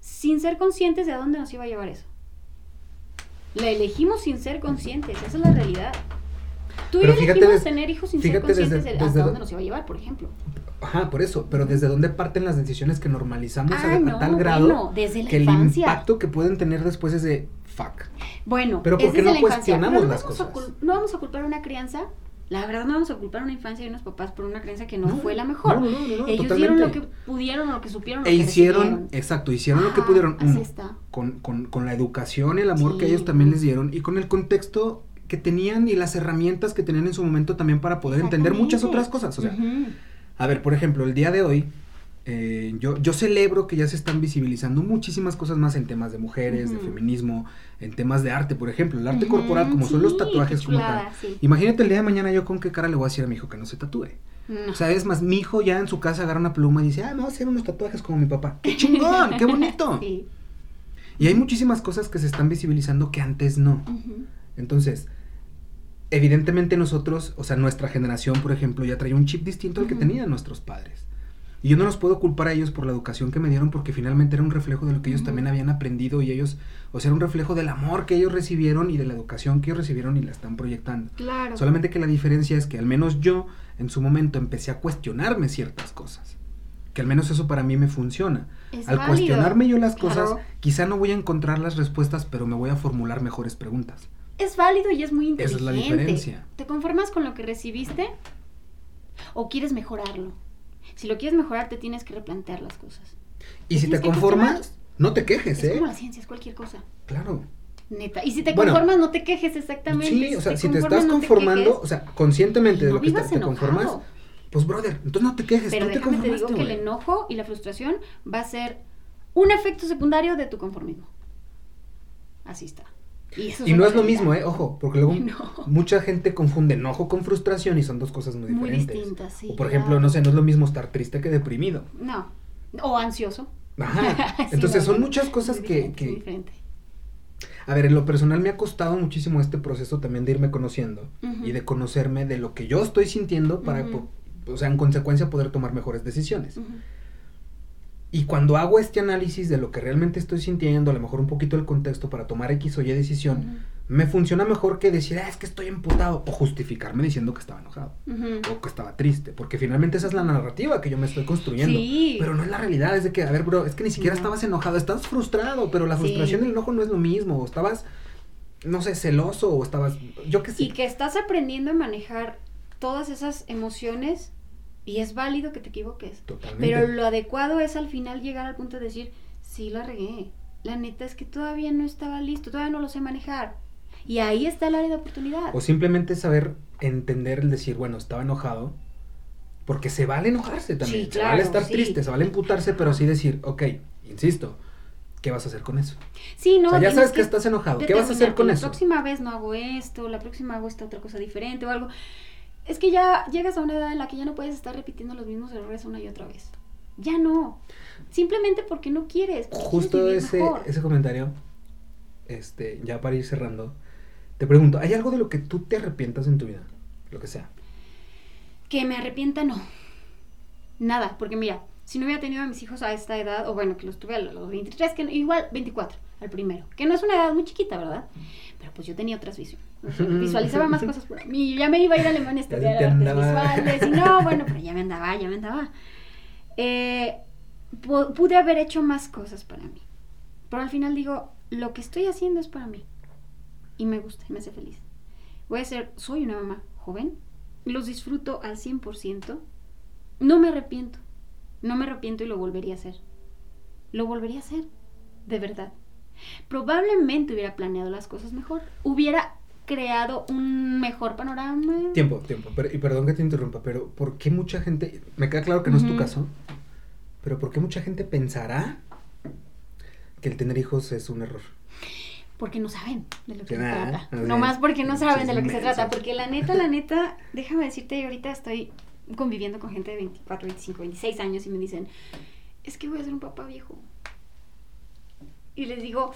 Speaker 2: Sin ser conscientes de a dónde nos iba a llevar eso. La elegimos sin ser conscientes. Esa es la realidad. Tú y
Speaker 1: Pero fíjate des-
Speaker 2: tener hijos sin
Speaker 1: fíjate
Speaker 2: ser
Speaker 1: desde-
Speaker 2: conscientes de
Speaker 1: desde
Speaker 2: hasta
Speaker 1: do-
Speaker 2: dónde nos iba a llevar, por ejemplo.
Speaker 1: Ajá, por eso. Pero ¿desde dónde parten las decisiones que normalizamos a,
Speaker 2: Ah,
Speaker 1: a
Speaker 2: no,
Speaker 1: tal grado
Speaker 2: bueno, desde la
Speaker 1: que el
Speaker 2: infancia.
Speaker 1: impacto que pueden tener después es de fuck?
Speaker 2: Bueno,
Speaker 1: Pero
Speaker 2: es
Speaker 1: ¿por qué
Speaker 2: desde
Speaker 1: no
Speaker 2: la
Speaker 1: cuestionamos
Speaker 2: no
Speaker 1: las
Speaker 2: vamos a
Speaker 1: cosas?
Speaker 2: no vamos a culpar a una crianza. La verdad, no vamos a culpar a una infancia y unos papás por una crianza que no,
Speaker 1: No,
Speaker 2: fue la mejor.
Speaker 1: no,
Speaker 2: Ellos
Speaker 1: totalmente.
Speaker 2: dieron lo que pudieron, lo que supieron, lo
Speaker 1: E
Speaker 2: que
Speaker 1: hicieron,
Speaker 2: recibieron.
Speaker 1: exacto, hicieron lo que
Speaker 2: Ajá,
Speaker 1: pudieron.
Speaker 2: así está.
Speaker 1: con, con, con la educación y el amor que ellos también les dieron y con el contexto que tenían y las herramientas que tenían en su momento también para poder entender muchas otras cosas. O sea, a ver, por ejemplo, el día de hoy, eh, yo, yo celebro que ya se están visibilizando muchísimas cosas más en temas de mujeres, de feminismo, en temas de arte, por ejemplo, el arte corporal, como son los tatuajes como tal.
Speaker 2: sí.
Speaker 1: Imagínate el día de mañana yo con qué cara le voy a decir a mi hijo que no se tatúe.
Speaker 2: No.
Speaker 1: O sea, es más, mi hijo ya en su casa agarra una pluma y dice, ah, me voy a hacer unos tatuajes como mi papá. [laughs] ¡Qué chingón! ¡Qué bonito!
Speaker 2: Sí.
Speaker 1: Y hay muchísimas cosas que se están visibilizando que antes no. Entonces, evidentemente nosotros, o sea, nuestra generación, por ejemplo, ya traía un chip distinto al que tenían nuestros padres. Y yo no los puedo culpar a ellos por la educación que me dieron porque finalmente era un reflejo de lo que ellos también habían aprendido y ellos, o sea, era un reflejo del amor que ellos recibieron y de la educación que ellos recibieron y la están proyectando.
Speaker 2: Claro.
Speaker 1: Solamente que la diferencia es que al menos yo en su momento empecé a cuestionarme ciertas cosas. Que al menos eso para mí me funciona.
Speaker 2: Es
Speaker 1: al
Speaker 2: válido.
Speaker 1: cuestionarme yo las cosas,
Speaker 2: Claro.
Speaker 1: quizá no voy a encontrar las respuestas, pero me voy a formular mejores preguntas.
Speaker 2: Es válido y es muy
Speaker 1: Esa
Speaker 2: inteligente.
Speaker 1: es la diferencia.
Speaker 2: ¿Te conformas con lo que recibiste o quieres mejorarlo? Si lo quieres mejorar, te tienes que replantear las cosas.
Speaker 1: Y si te conformas, no te quejes,
Speaker 2: Es
Speaker 1: ¿eh?
Speaker 2: como la ciencia, es cualquier cosa.
Speaker 1: Claro.
Speaker 2: Neta. Y si te
Speaker 1: Bueno,
Speaker 2: conformas, no te quejes exactamente.
Speaker 1: Sí, o sea, si te estás
Speaker 2: no
Speaker 1: conformando, o sea, conscientemente de
Speaker 2: No
Speaker 1: lo que te, te conformas, pues brother, entonces no te quejes,
Speaker 2: Pero
Speaker 1: tú te
Speaker 2: déjame te digo que el enojo y la frustración va a ser un efecto secundario de tu conformismo. Así está. Y,
Speaker 1: no es lo mismo, ¿eh? Ojo, porque luego [laughs]
Speaker 2: No.
Speaker 1: mucha gente confunde enojo con frustración y son dos cosas muy
Speaker 2: Muy
Speaker 1: diferentes.
Speaker 2: distintas, sí.
Speaker 1: o por ejemplo,
Speaker 2: claro.
Speaker 1: no sé, no es lo mismo estar triste que deprimido.
Speaker 2: No. O ansioso.
Speaker 1: Ajá. [laughs]
Speaker 2: Sí,
Speaker 1: Entonces son muchas cosas
Speaker 2: muy
Speaker 1: que,
Speaker 2: diferente, muy
Speaker 1: que,
Speaker 2: diferente.
Speaker 1: a ver, en lo personal me ha costado muchísimo este proceso también de irme conociendo y de conocerme de lo que yo estoy sintiendo para, po- o sea, en consecuencia poder tomar mejores decisiones.
Speaker 2: Ujú.
Speaker 1: Y cuando hago este análisis de lo que realmente estoy sintiendo, a lo mejor un poquito el contexto para tomar X o Y decisión, me funciona mejor que decir, ah, es que estoy emputado, o justificarme diciendo que estaba enojado, o que estaba triste, porque finalmente esa es la narrativa que yo me estoy construyendo.
Speaker 2: Sí.
Speaker 1: Pero no es la realidad, es de que, a ver, bro, es que ni siquiera
Speaker 2: No.
Speaker 1: estabas enojado, estabas frustrado, pero la frustración y el enojo no es lo mismo, o estabas, no sé, celoso, o estabas, yo qué sé.
Speaker 2: Y que estás aprendiendo a manejar todas esas emociones y es válido que te equivoques.
Speaker 1: Totalmente.
Speaker 2: Pero lo adecuado es al final llegar al punto de decir, sí, la regué. La neta es que todavía no estaba listo, todavía no lo sé manejar. Y ahí está el área de oportunidad.
Speaker 1: O simplemente saber entender el decir, bueno, estaba enojado. Porque se vale enojarse también.
Speaker 2: Sí,
Speaker 1: se vale estar
Speaker 2: sí.
Speaker 1: triste, se vale emputarse, pero sí decir, ok, insisto, ¿qué vas a hacer con eso?
Speaker 2: sí, no,
Speaker 1: o sea, ya sabes que, estás enojado, ¿qué vas a hacer con
Speaker 2: la
Speaker 1: eso?
Speaker 2: próxima vez no hago esto, la próxima hago esta otra cosa diferente o algo. Es que ya llegas a una edad en la que ya no puedes estar repitiendo los mismos errores una y otra vez. Ya no. Simplemente porque no quieres. porque
Speaker 1: Justo
Speaker 2: quieres
Speaker 1: ese,
Speaker 2: mejor.
Speaker 1: ese comentario, este, ya para ir cerrando, te pregunto, ¿hay algo de lo que tú te arrepientas en tu vida? Lo que sea.
Speaker 2: Que me arrepienta, no. Nada, porque mira, si no hubiera tenido a mis hijos a esta edad, o bueno, que los tuve a los 23, que no- igual 24, al primero, que no es una edad muy chiquita, ¿verdad? Pero pues yo tenía otras visiones. Visualizaba más cosas por mí. Ya me iba a ir a Alemania a estudiar
Speaker 1: te
Speaker 2: artes
Speaker 1: andaba.
Speaker 2: visuales. Y no, [laughs] bueno, pero ya me andaba, ya me andaba. Eh, pu- pude haber hecho más cosas para mí. Pero al final digo, lo que estoy haciendo es para mí. Y me gusta y me hace feliz. Voy a ser, soy una mamá joven, los disfruto al 100%, no me arrepiento, no me arrepiento y lo volvería a hacer. Lo volvería a hacer, de verdad. Probablemente hubiera planeado las cosas mejor, hubiera creado un mejor panorama.
Speaker 1: Tiempo, tiempo. pero- y perdón que te interrumpa, pero ¿por qué mucha gente, me queda claro que no es tu caso, pero ¿por qué mucha gente pensará que el tener hijos es un error?
Speaker 2: Porque no saben de lo que se
Speaker 1: Ah,
Speaker 2: trata. No más porque no saben de lo que se trata. Porque la neta, la neta, déjame decirte, yo ahorita estoy conviviendo con gente de 24, 25, 26 años y me dicen, es que voy a ser un papá viejo. Y les digo,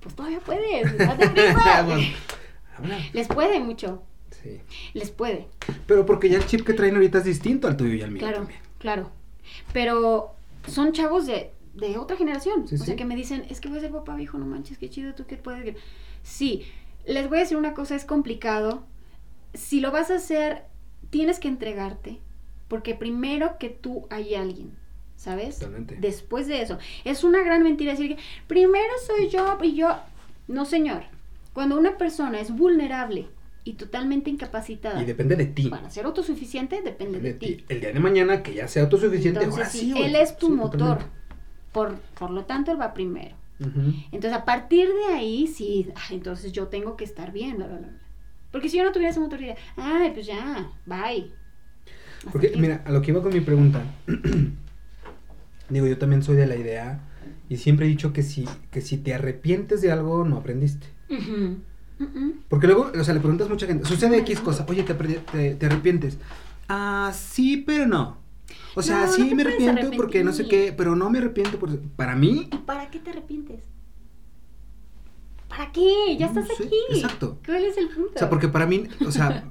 Speaker 2: pues todavía puedes. [laughs]
Speaker 1: Bueno, [laughs]
Speaker 2: les puede mucho,
Speaker 1: Sí.
Speaker 2: les puede.
Speaker 1: Pero porque ya el chip que traen ahorita es distinto al tuyo y al mío
Speaker 2: Claro,
Speaker 1: también.
Speaker 2: claro. Pero son chavos de, de otra generación.
Speaker 1: Sí,
Speaker 2: o sea, que me dicen, es que voy a ser papá viejo, no manches, qué chido, tú que puedes. Sí, les voy a decir una cosa, es complicado. Si lo vas a hacer, tienes que entregarte. Porque primero que tú hay alguien, ¿sabes?
Speaker 1: Totalmente.
Speaker 2: Después de eso. Es una gran mentira decir que primero soy yo y yo. No, señor. Cuando una persona es vulnerable y totalmente incapacitada
Speaker 1: Y depende de ti.
Speaker 2: para ser autosuficiente, depende de,
Speaker 1: de
Speaker 2: ti.
Speaker 1: ti. El día de mañana que ya sea autosuficiente,
Speaker 2: Entonces,
Speaker 1: ahora
Speaker 2: sí,
Speaker 1: sí,
Speaker 2: él es tu
Speaker 1: Sí,
Speaker 2: motor. Por, por lo tanto, él va primero. Entonces, a partir de ahí, sí, ay, entonces yo tengo que estar bien, bla, bla, bla. bla. Porque si yo no tuviera esa motor, diría, ay, pues ya, bye. Hasta
Speaker 1: Porque,
Speaker 2: aquí.
Speaker 1: mira, a lo que iba con mi pregunta, [clears throat] digo, yo también soy de la idea y siempre he dicho que si, que si te arrepientes de algo, no aprendiste. Porque luego, o sea, le preguntas a mucha gente, sucede X cosa, oye, ¿te, te, te arrepientes? Ah, sí, pero no. O sea,
Speaker 2: No,
Speaker 1: sí me arrepiento porque no sé qué, pero no me arrepiento por... Para mí...
Speaker 2: ¿Y para qué te arrepientes? ¿Para qué? Ya
Speaker 1: No
Speaker 2: estás
Speaker 1: sé,
Speaker 2: aquí.
Speaker 1: exacto.
Speaker 2: ¿Cuál es el punto?
Speaker 1: O sea, porque para mí, o sea,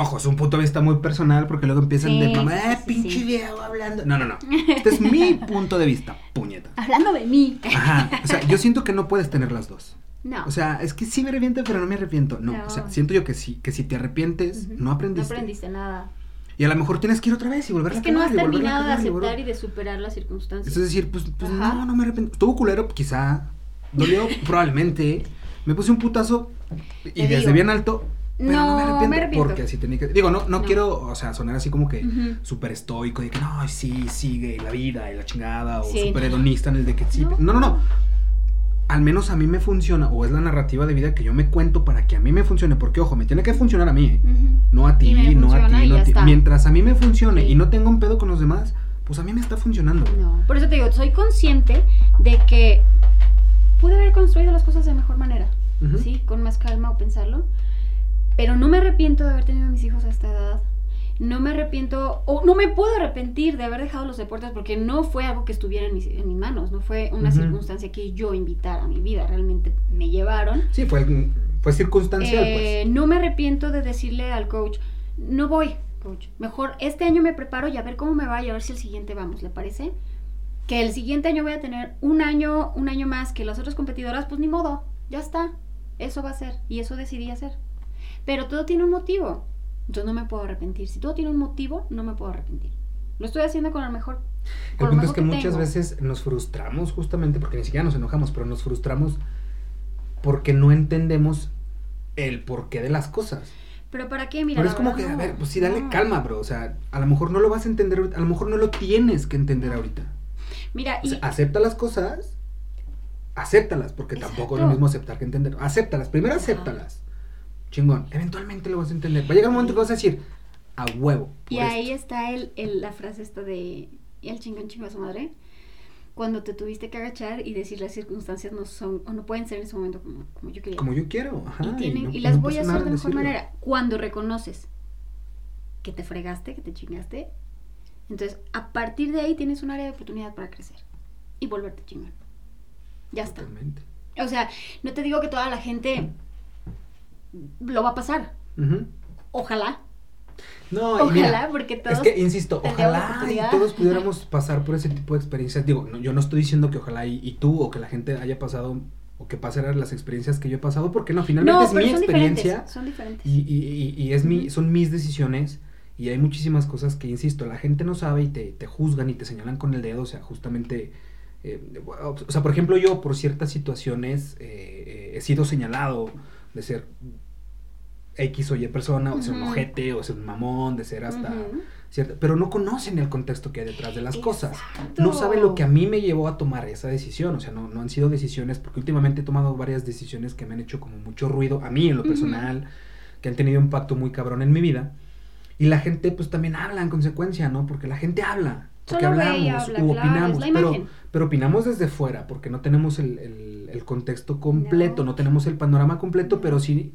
Speaker 1: ojo, es un punto de vista muy personal porque luego empiezan
Speaker 2: Sí,
Speaker 1: de mamá,
Speaker 2: sí,
Speaker 1: eh,
Speaker 2: sí,
Speaker 1: pinche viejo hablando. No, no, no. Este es mi [laughs] punto de vista, puñeta.
Speaker 2: Hablando de mí.
Speaker 1: Ajá. O sea, yo siento que no puedes tener las dos.
Speaker 2: No.
Speaker 1: O sea, es que sí me arrepiento, pero no me arrepiento. No,
Speaker 2: No.
Speaker 1: o sea, siento yo que sí, que si te arrepientes, no aprendiste.
Speaker 2: No aprendiste nada.
Speaker 1: Y a lo mejor tienes que ir otra vez y volver
Speaker 2: Es
Speaker 1: a
Speaker 2: que no has terminado de
Speaker 1: y
Speaker 2: aceptar y de superar las circunstancias.
Speaker 1: Es decir, pues, pues
Speaker 2: Ajá.
Speaker 1: no, no me arrepiento. Estuvo culero, quizá. Dolió, probablemente. Me puse un putazo, Y
Speaker 2: Te
Speaker 1: desde
Speaker 2: digo.
Speaker 1: bien alto. Pero no,
Speaker 2: No,
Speaker 1: me arrepiento.
Speaker 2: me arrepiento.
Speaker 1: Porque así tenía que. Digo, no, no,
Speaker 2: No.
Speaker 1: quiero, o sea, sonar así como que
Speaker 2: Ujú.
Speaker 1: súper estoico, de que no, sí, sigue la vida y la chingada, o súper hedonista en el de que sí.
Speaker 2: No.
Speaker 1: No, no. Al menos a mí me funciona, o es la narrativa de vida que yo me cuento para que a mí me funcione, porque ojo, me tiene que funcionar a mí, ¿eh? No a ti, no a ti, no a ti. Mientras a mí me funcione
Speaker 2: Sí.
Speaker 1: y no tengo un pedo con los demás, pues a mí me está funcionando.
Speaker 2: No, por eso te digo, soy consciente de que pude haber construido las cosas de mejor manera,
Speaker 1: Ujú.
Speaker 2: ¿sí? Con más calma o pensarlo. Pero no me arrepiento de haber tenido a mis hijos a esta edad. No me arrepiento, o no me puedo arrepentir de haber dejado los deportes porque no fue algo que estuviera en mis, en mis manos, no fue una circunstancia que yo invitara a mi vida, realmente me llevaron.
Speaker 1: Sí, fue, fue circunstancial,
Speaker 2: Eh, no me arrepiento de decirle al coach, no voy, coach. Mejor este año me preparo y a ver cómo me va y a ver si el siguiente vamos, ¿le parece? Que el siguiente año voy a tener un año, un año más que las otras competidoras, pues ni modo, ya está. Eso va a ser y eso decidí hacer. Pero todo tiene un motivo. Entonces no me puedo arrepentir. Si todo tiene un motivo, no me puedo arrepentir. Lo estoy haciendo con el mejor. con
Speaker 1: El punto es que muchas
Speaker 2: tengo.
Speaker 1: veces nos frustramos justamente, porque ni siquiera nos enojamos, pero nos frustramos porque no entendemos el porqué de las cosas.
Speaker 2: Pero ¿para qué? Mira,
Speaker 1: Pero es como que, a ver, pues sí, dale
Speaker 2: No.
Speaker 1: calma, bro. O sea, a lo mejor no lo vas a entender ahorita, a lo mejor no lo tienes que entender ahorita.
Speaker 2: Mira,
Speaker 1: O
Speaker 2: y
Speaker 1: sea, acepta las cosas, acéptalas, porque tampoco es lo mismo aceptar que entender. Acéptalas, primero acéptalas. Chingón, eventualmente lo vas a entender. Va a llegar un momento que vas a decir, a huevo.
Speaker 2: Y ahí
Speaker 1: esto".
Speaker 2: está el, el- la frase esta de "Y el chingón chingo a su madre. Cuando te tuviste que agachar y decir las circunstancias no son o no pueden ser en ese momento como, como yo quería.
Speaker 1: Como yo quiero. Ajá,
Speaker 2: y, tienen-
Speaker 1: no-
Speaker 2: y
Speaker 1: y
Speaker 2: las
Speaker 1: no
Speaker 2: voy a hacer de mejor
Speaker 1: decirlo.
Speaker 2: manera. Cuando reconoces que te fregaste, que te chingaste. Entonces, a partir de ahí tienes un área de oportunidad para crecer y volverte chingón. Ya está.
Speaker 1: Totalmente.
Speaker 2: O sea, no te digo que toda la gente lo va a pasar. Ojalá.
Speaker 1: No,
Speaker 2: Ojalá,
Speaker 1: mira,
Speaker 2: porque todos
Speaker 1: es que, insisto, ojalá y todos pudiéramos pasar por ese tipo de experiencias. Digo, no, yo no estoy diciendo que ojalá y, y tú o que la gente haya pasado o que pasaran las experiencias que yo he pasado, porque no, finalmente
Speaker 2: No,
Speaker 1: es mi
Speaker 2: son
Speaker 1: experiencia
Speaker 2: diferentes. Son diferentes.
Speaker 1: y, y- y- es mi, son mis decisiones y hay muchísimas cosas que, insisto, la gente no sabe y te, te juzgan y te señalan con el dedo, o sea, justamente... eh, o sea, por ejemplo, yo por ciertas situaciones eh, eh, he sido señalado de ser X o Y persona, o ser un ojete, o ser un mamón, de ser hasta... ¿cierto? Pero no conocen el contexto que hay detrás de las cosas. No saben lo que a mí me llevó a tomar esa decisión. O sea, no, no han sido decisiones, porque últimamente he tomado varias decisiones que me han hecho como mucho ruido, a mí en lo personal, que han tenido un impacto muy cabrón en mi vida. Y la gente pues también habla en consecuencia, ¿no? Porque la gente habla. Porque
Speaker 2: Solo
Speaker 1: hablamos
Speaker 2: habla,
Speaker 1: opinamos, pero, pero opinamos desde fuera, porque no tenemos el, el- el contexto completo, no.
Speaker 2: No.
Speaker 1: tenemos el panorama completo, pero sí,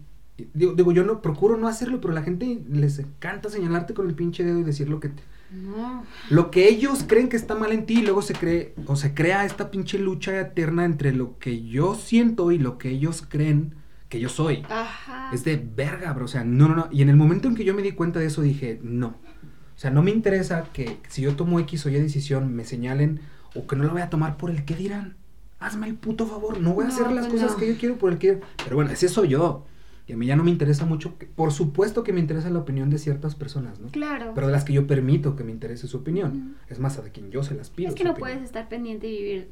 Speaker 1: digo, digo, yo no procuro no hacerlo, pero a la gente les encanta señalarte con el pinche dedo y decir lo que te-
Speaker 2: No.
Speaker 1: lo que ellos creen que está mal en ti y luego se cree o se crea esta pinche lucha eterna entre lo que yo siento y lo que ellos creen que yo soy.
Speaker 2: Ajá.
Speaker 1: Es de verga, bro. O sea, no, no, no. Y en el momento en que yo me di cuenta de eso dije, no. O sea, no me interesa que si yo tomo X o Y decisión me señalen o que no la voy a tomar por el que dirán. Hazme el puto favor. No voy a
Speaker 2: No,
Speaker 1: hacer las
Speaker 2: pues
Speaker 1: cosas
Speaker 2: no.
Speaker 1: que yo quiero por el que... Pero bueno, ese soy yo. Y a mí ya no me interesa mucho. que- Por supuesto que me interesa la opinión de ciertas personas, ¿no?
Speaker 2: Claro.
Speaker 1: Pero de las que yo permito que me interese su opinión. Es más, a de quien yo se las pido.
Speaker 2: es que no
Speaker 1: opinión.
Speaker 2: puedes estar pendiente y vivir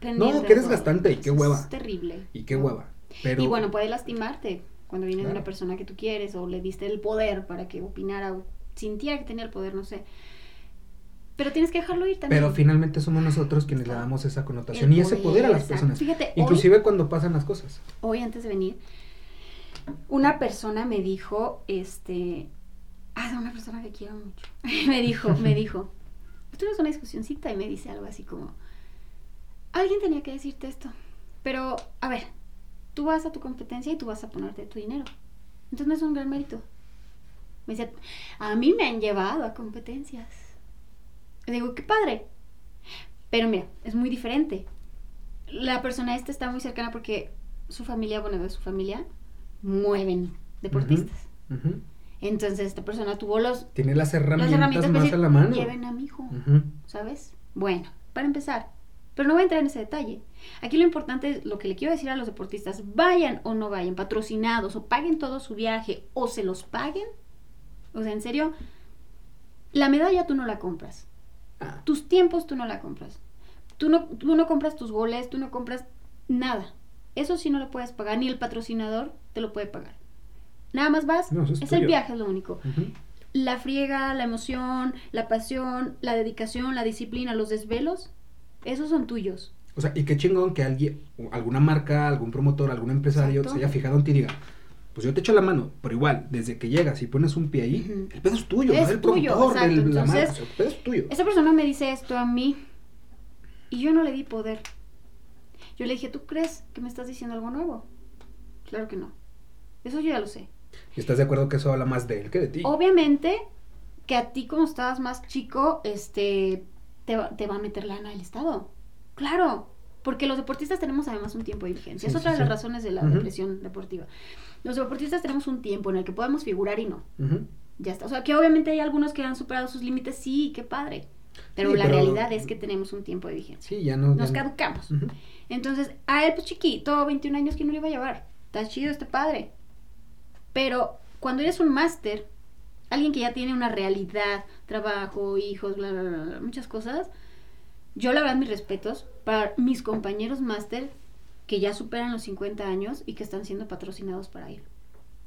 Speaker 2: pendiente.
Speaker 1: No,
Speaker 2: todo.
Speaker 1: desgastante y qué hueva.
Speaker 2: Es terrible.
Speaker 1: Y qué hueva. Pero...
Speaker 2: Y bueno, puede lastimarte cuando viene de una persona que tú quieres o le diste el poder para que opinara o sintiera que tenía el poder, no sé. Pero tienes que dejarlo ir también.
Speaker 1: Pero finalmente somos nosotros quienes le damos esa connotación y ese poder a las
Speaker 2: exacto.
Speaker 1: personas.
Speaker 2: Fíjate, hoy-
Speaker 1: Inclusive cuando pasan las cosas.
Speaker 2: hoy antes de venir, una persona me dijo, este, ah, una persona que quiero mucho, [laughs] me dijo, me [laughs] dijo, tuvimos una discusioncita y me dice algo así como, alguien tenía que decirte esto, pero, a ver, tú vas a tu competencia y tú vas a ponerte tu dinero, entonces no es un gran mérito. Me dice, a mí me han llevado a competencias. Digo, qué padre. Pero mira, es muy diferente. La persona esta está muy cercana porque su familia, bueno, de su familia, mueven deportistas. Entonces esta persona tuvo los,
Speaker 1: Tiene las
Speaker 2: las
Speaker 1: herramientas, más
Speaker 2: decir,
Speaker 1: a la mano.
Speaker 2: lleven a mi hijo. ¿sabes? Bueno, para empezar, pero no voy a entrar en ese detalle. Aquí lo importante es lo que le quiero decir a los deportistas, vayan o no vayan, patrocinados o paguen todo su viaje o se los paguen. O sea, en serio, la medalla tú no la compras.
Speaker 1: Ah,
Speaker 2: tus tiempos tú no la compras. Tú no, tú no compras tus goles, tú no compras nada. Eso sí no lo puedes pagar, ni el patrocinador te lo puede pagar. Nada más vas,
Speaker 1: No, es
Speaker 2: es el viaje, es lo único. La friega, la emoción, la pasión, la dedicación, la disciplina, los desvelos, esos son tuyos.
Speaker 1: O sea, y qué chingón que alguien, alguna marca, algún promotor, algún empresario
Speaker 2: Exacto.
Speaker 1: se haya fijado en ti y diga, pues yo te echo la mano, pero igual, desde que llegas y pones un pie ahí, el pedo es tuyo,
Speaker 2: Es
Speaker 1: no del
Speaker 2: tuyo,
Speaker 1: la marca,
Speaker 2: Entonces,
Speaker 1: o sea, el pedo es tuyo.
Speaker 2: Esa persona me dice esto a mí y yo no le di poder. Yo le dije, ¿tú crees que me estás diciendo algo nuevo? Claro que no. Eso yo ya lo sé.
Speaker 1: ¿Y estás de acuerdo que eso habla más de él que de ti?
Speaker 2: Obviamente que a ti como estabas más chico, este, te, va- te va a meter lana el Estado. Claro, porque los deportistas tenemos además un tiempo de vigencia.
Speaker 1: Sí,
Speaker 2: es otra
Speaker 1: sí,
Speaker 2: de las
Speaker 1: sí.
Speaker 2: razones de la
Speaker 1: Ujú.
Speaker 2: depresión deportiva. Los deportistas tenemos un tiempo en el que podemos figurar y no. Ya está. O sea, que obviamente hay algunos que han superado sus límites, sí, qué padre. Pero
Speaker 1: Sí,
Speaker 2: la
Speaker 1: pero-
Speaker 2: realidad es que tenemos un tiempo de vigencia.
Speaker 1: Sí, ya no.
Speaker 2: Nos
Speaker 1: ya no-
Speaker 2: caducamos. Entonces, a él, pues chiquito, 21 años, ¿quién no le iba a llevar? Está chido, está padre. Pero cuando eres un máster, alguien que ya tiene una realidad, trabajo, hijos, bla, bla, bla, muchas cosas, yo la verdad mis respetos para mis compañeros máster que ya superan los 50 años y que están siendo patrocinados para ir.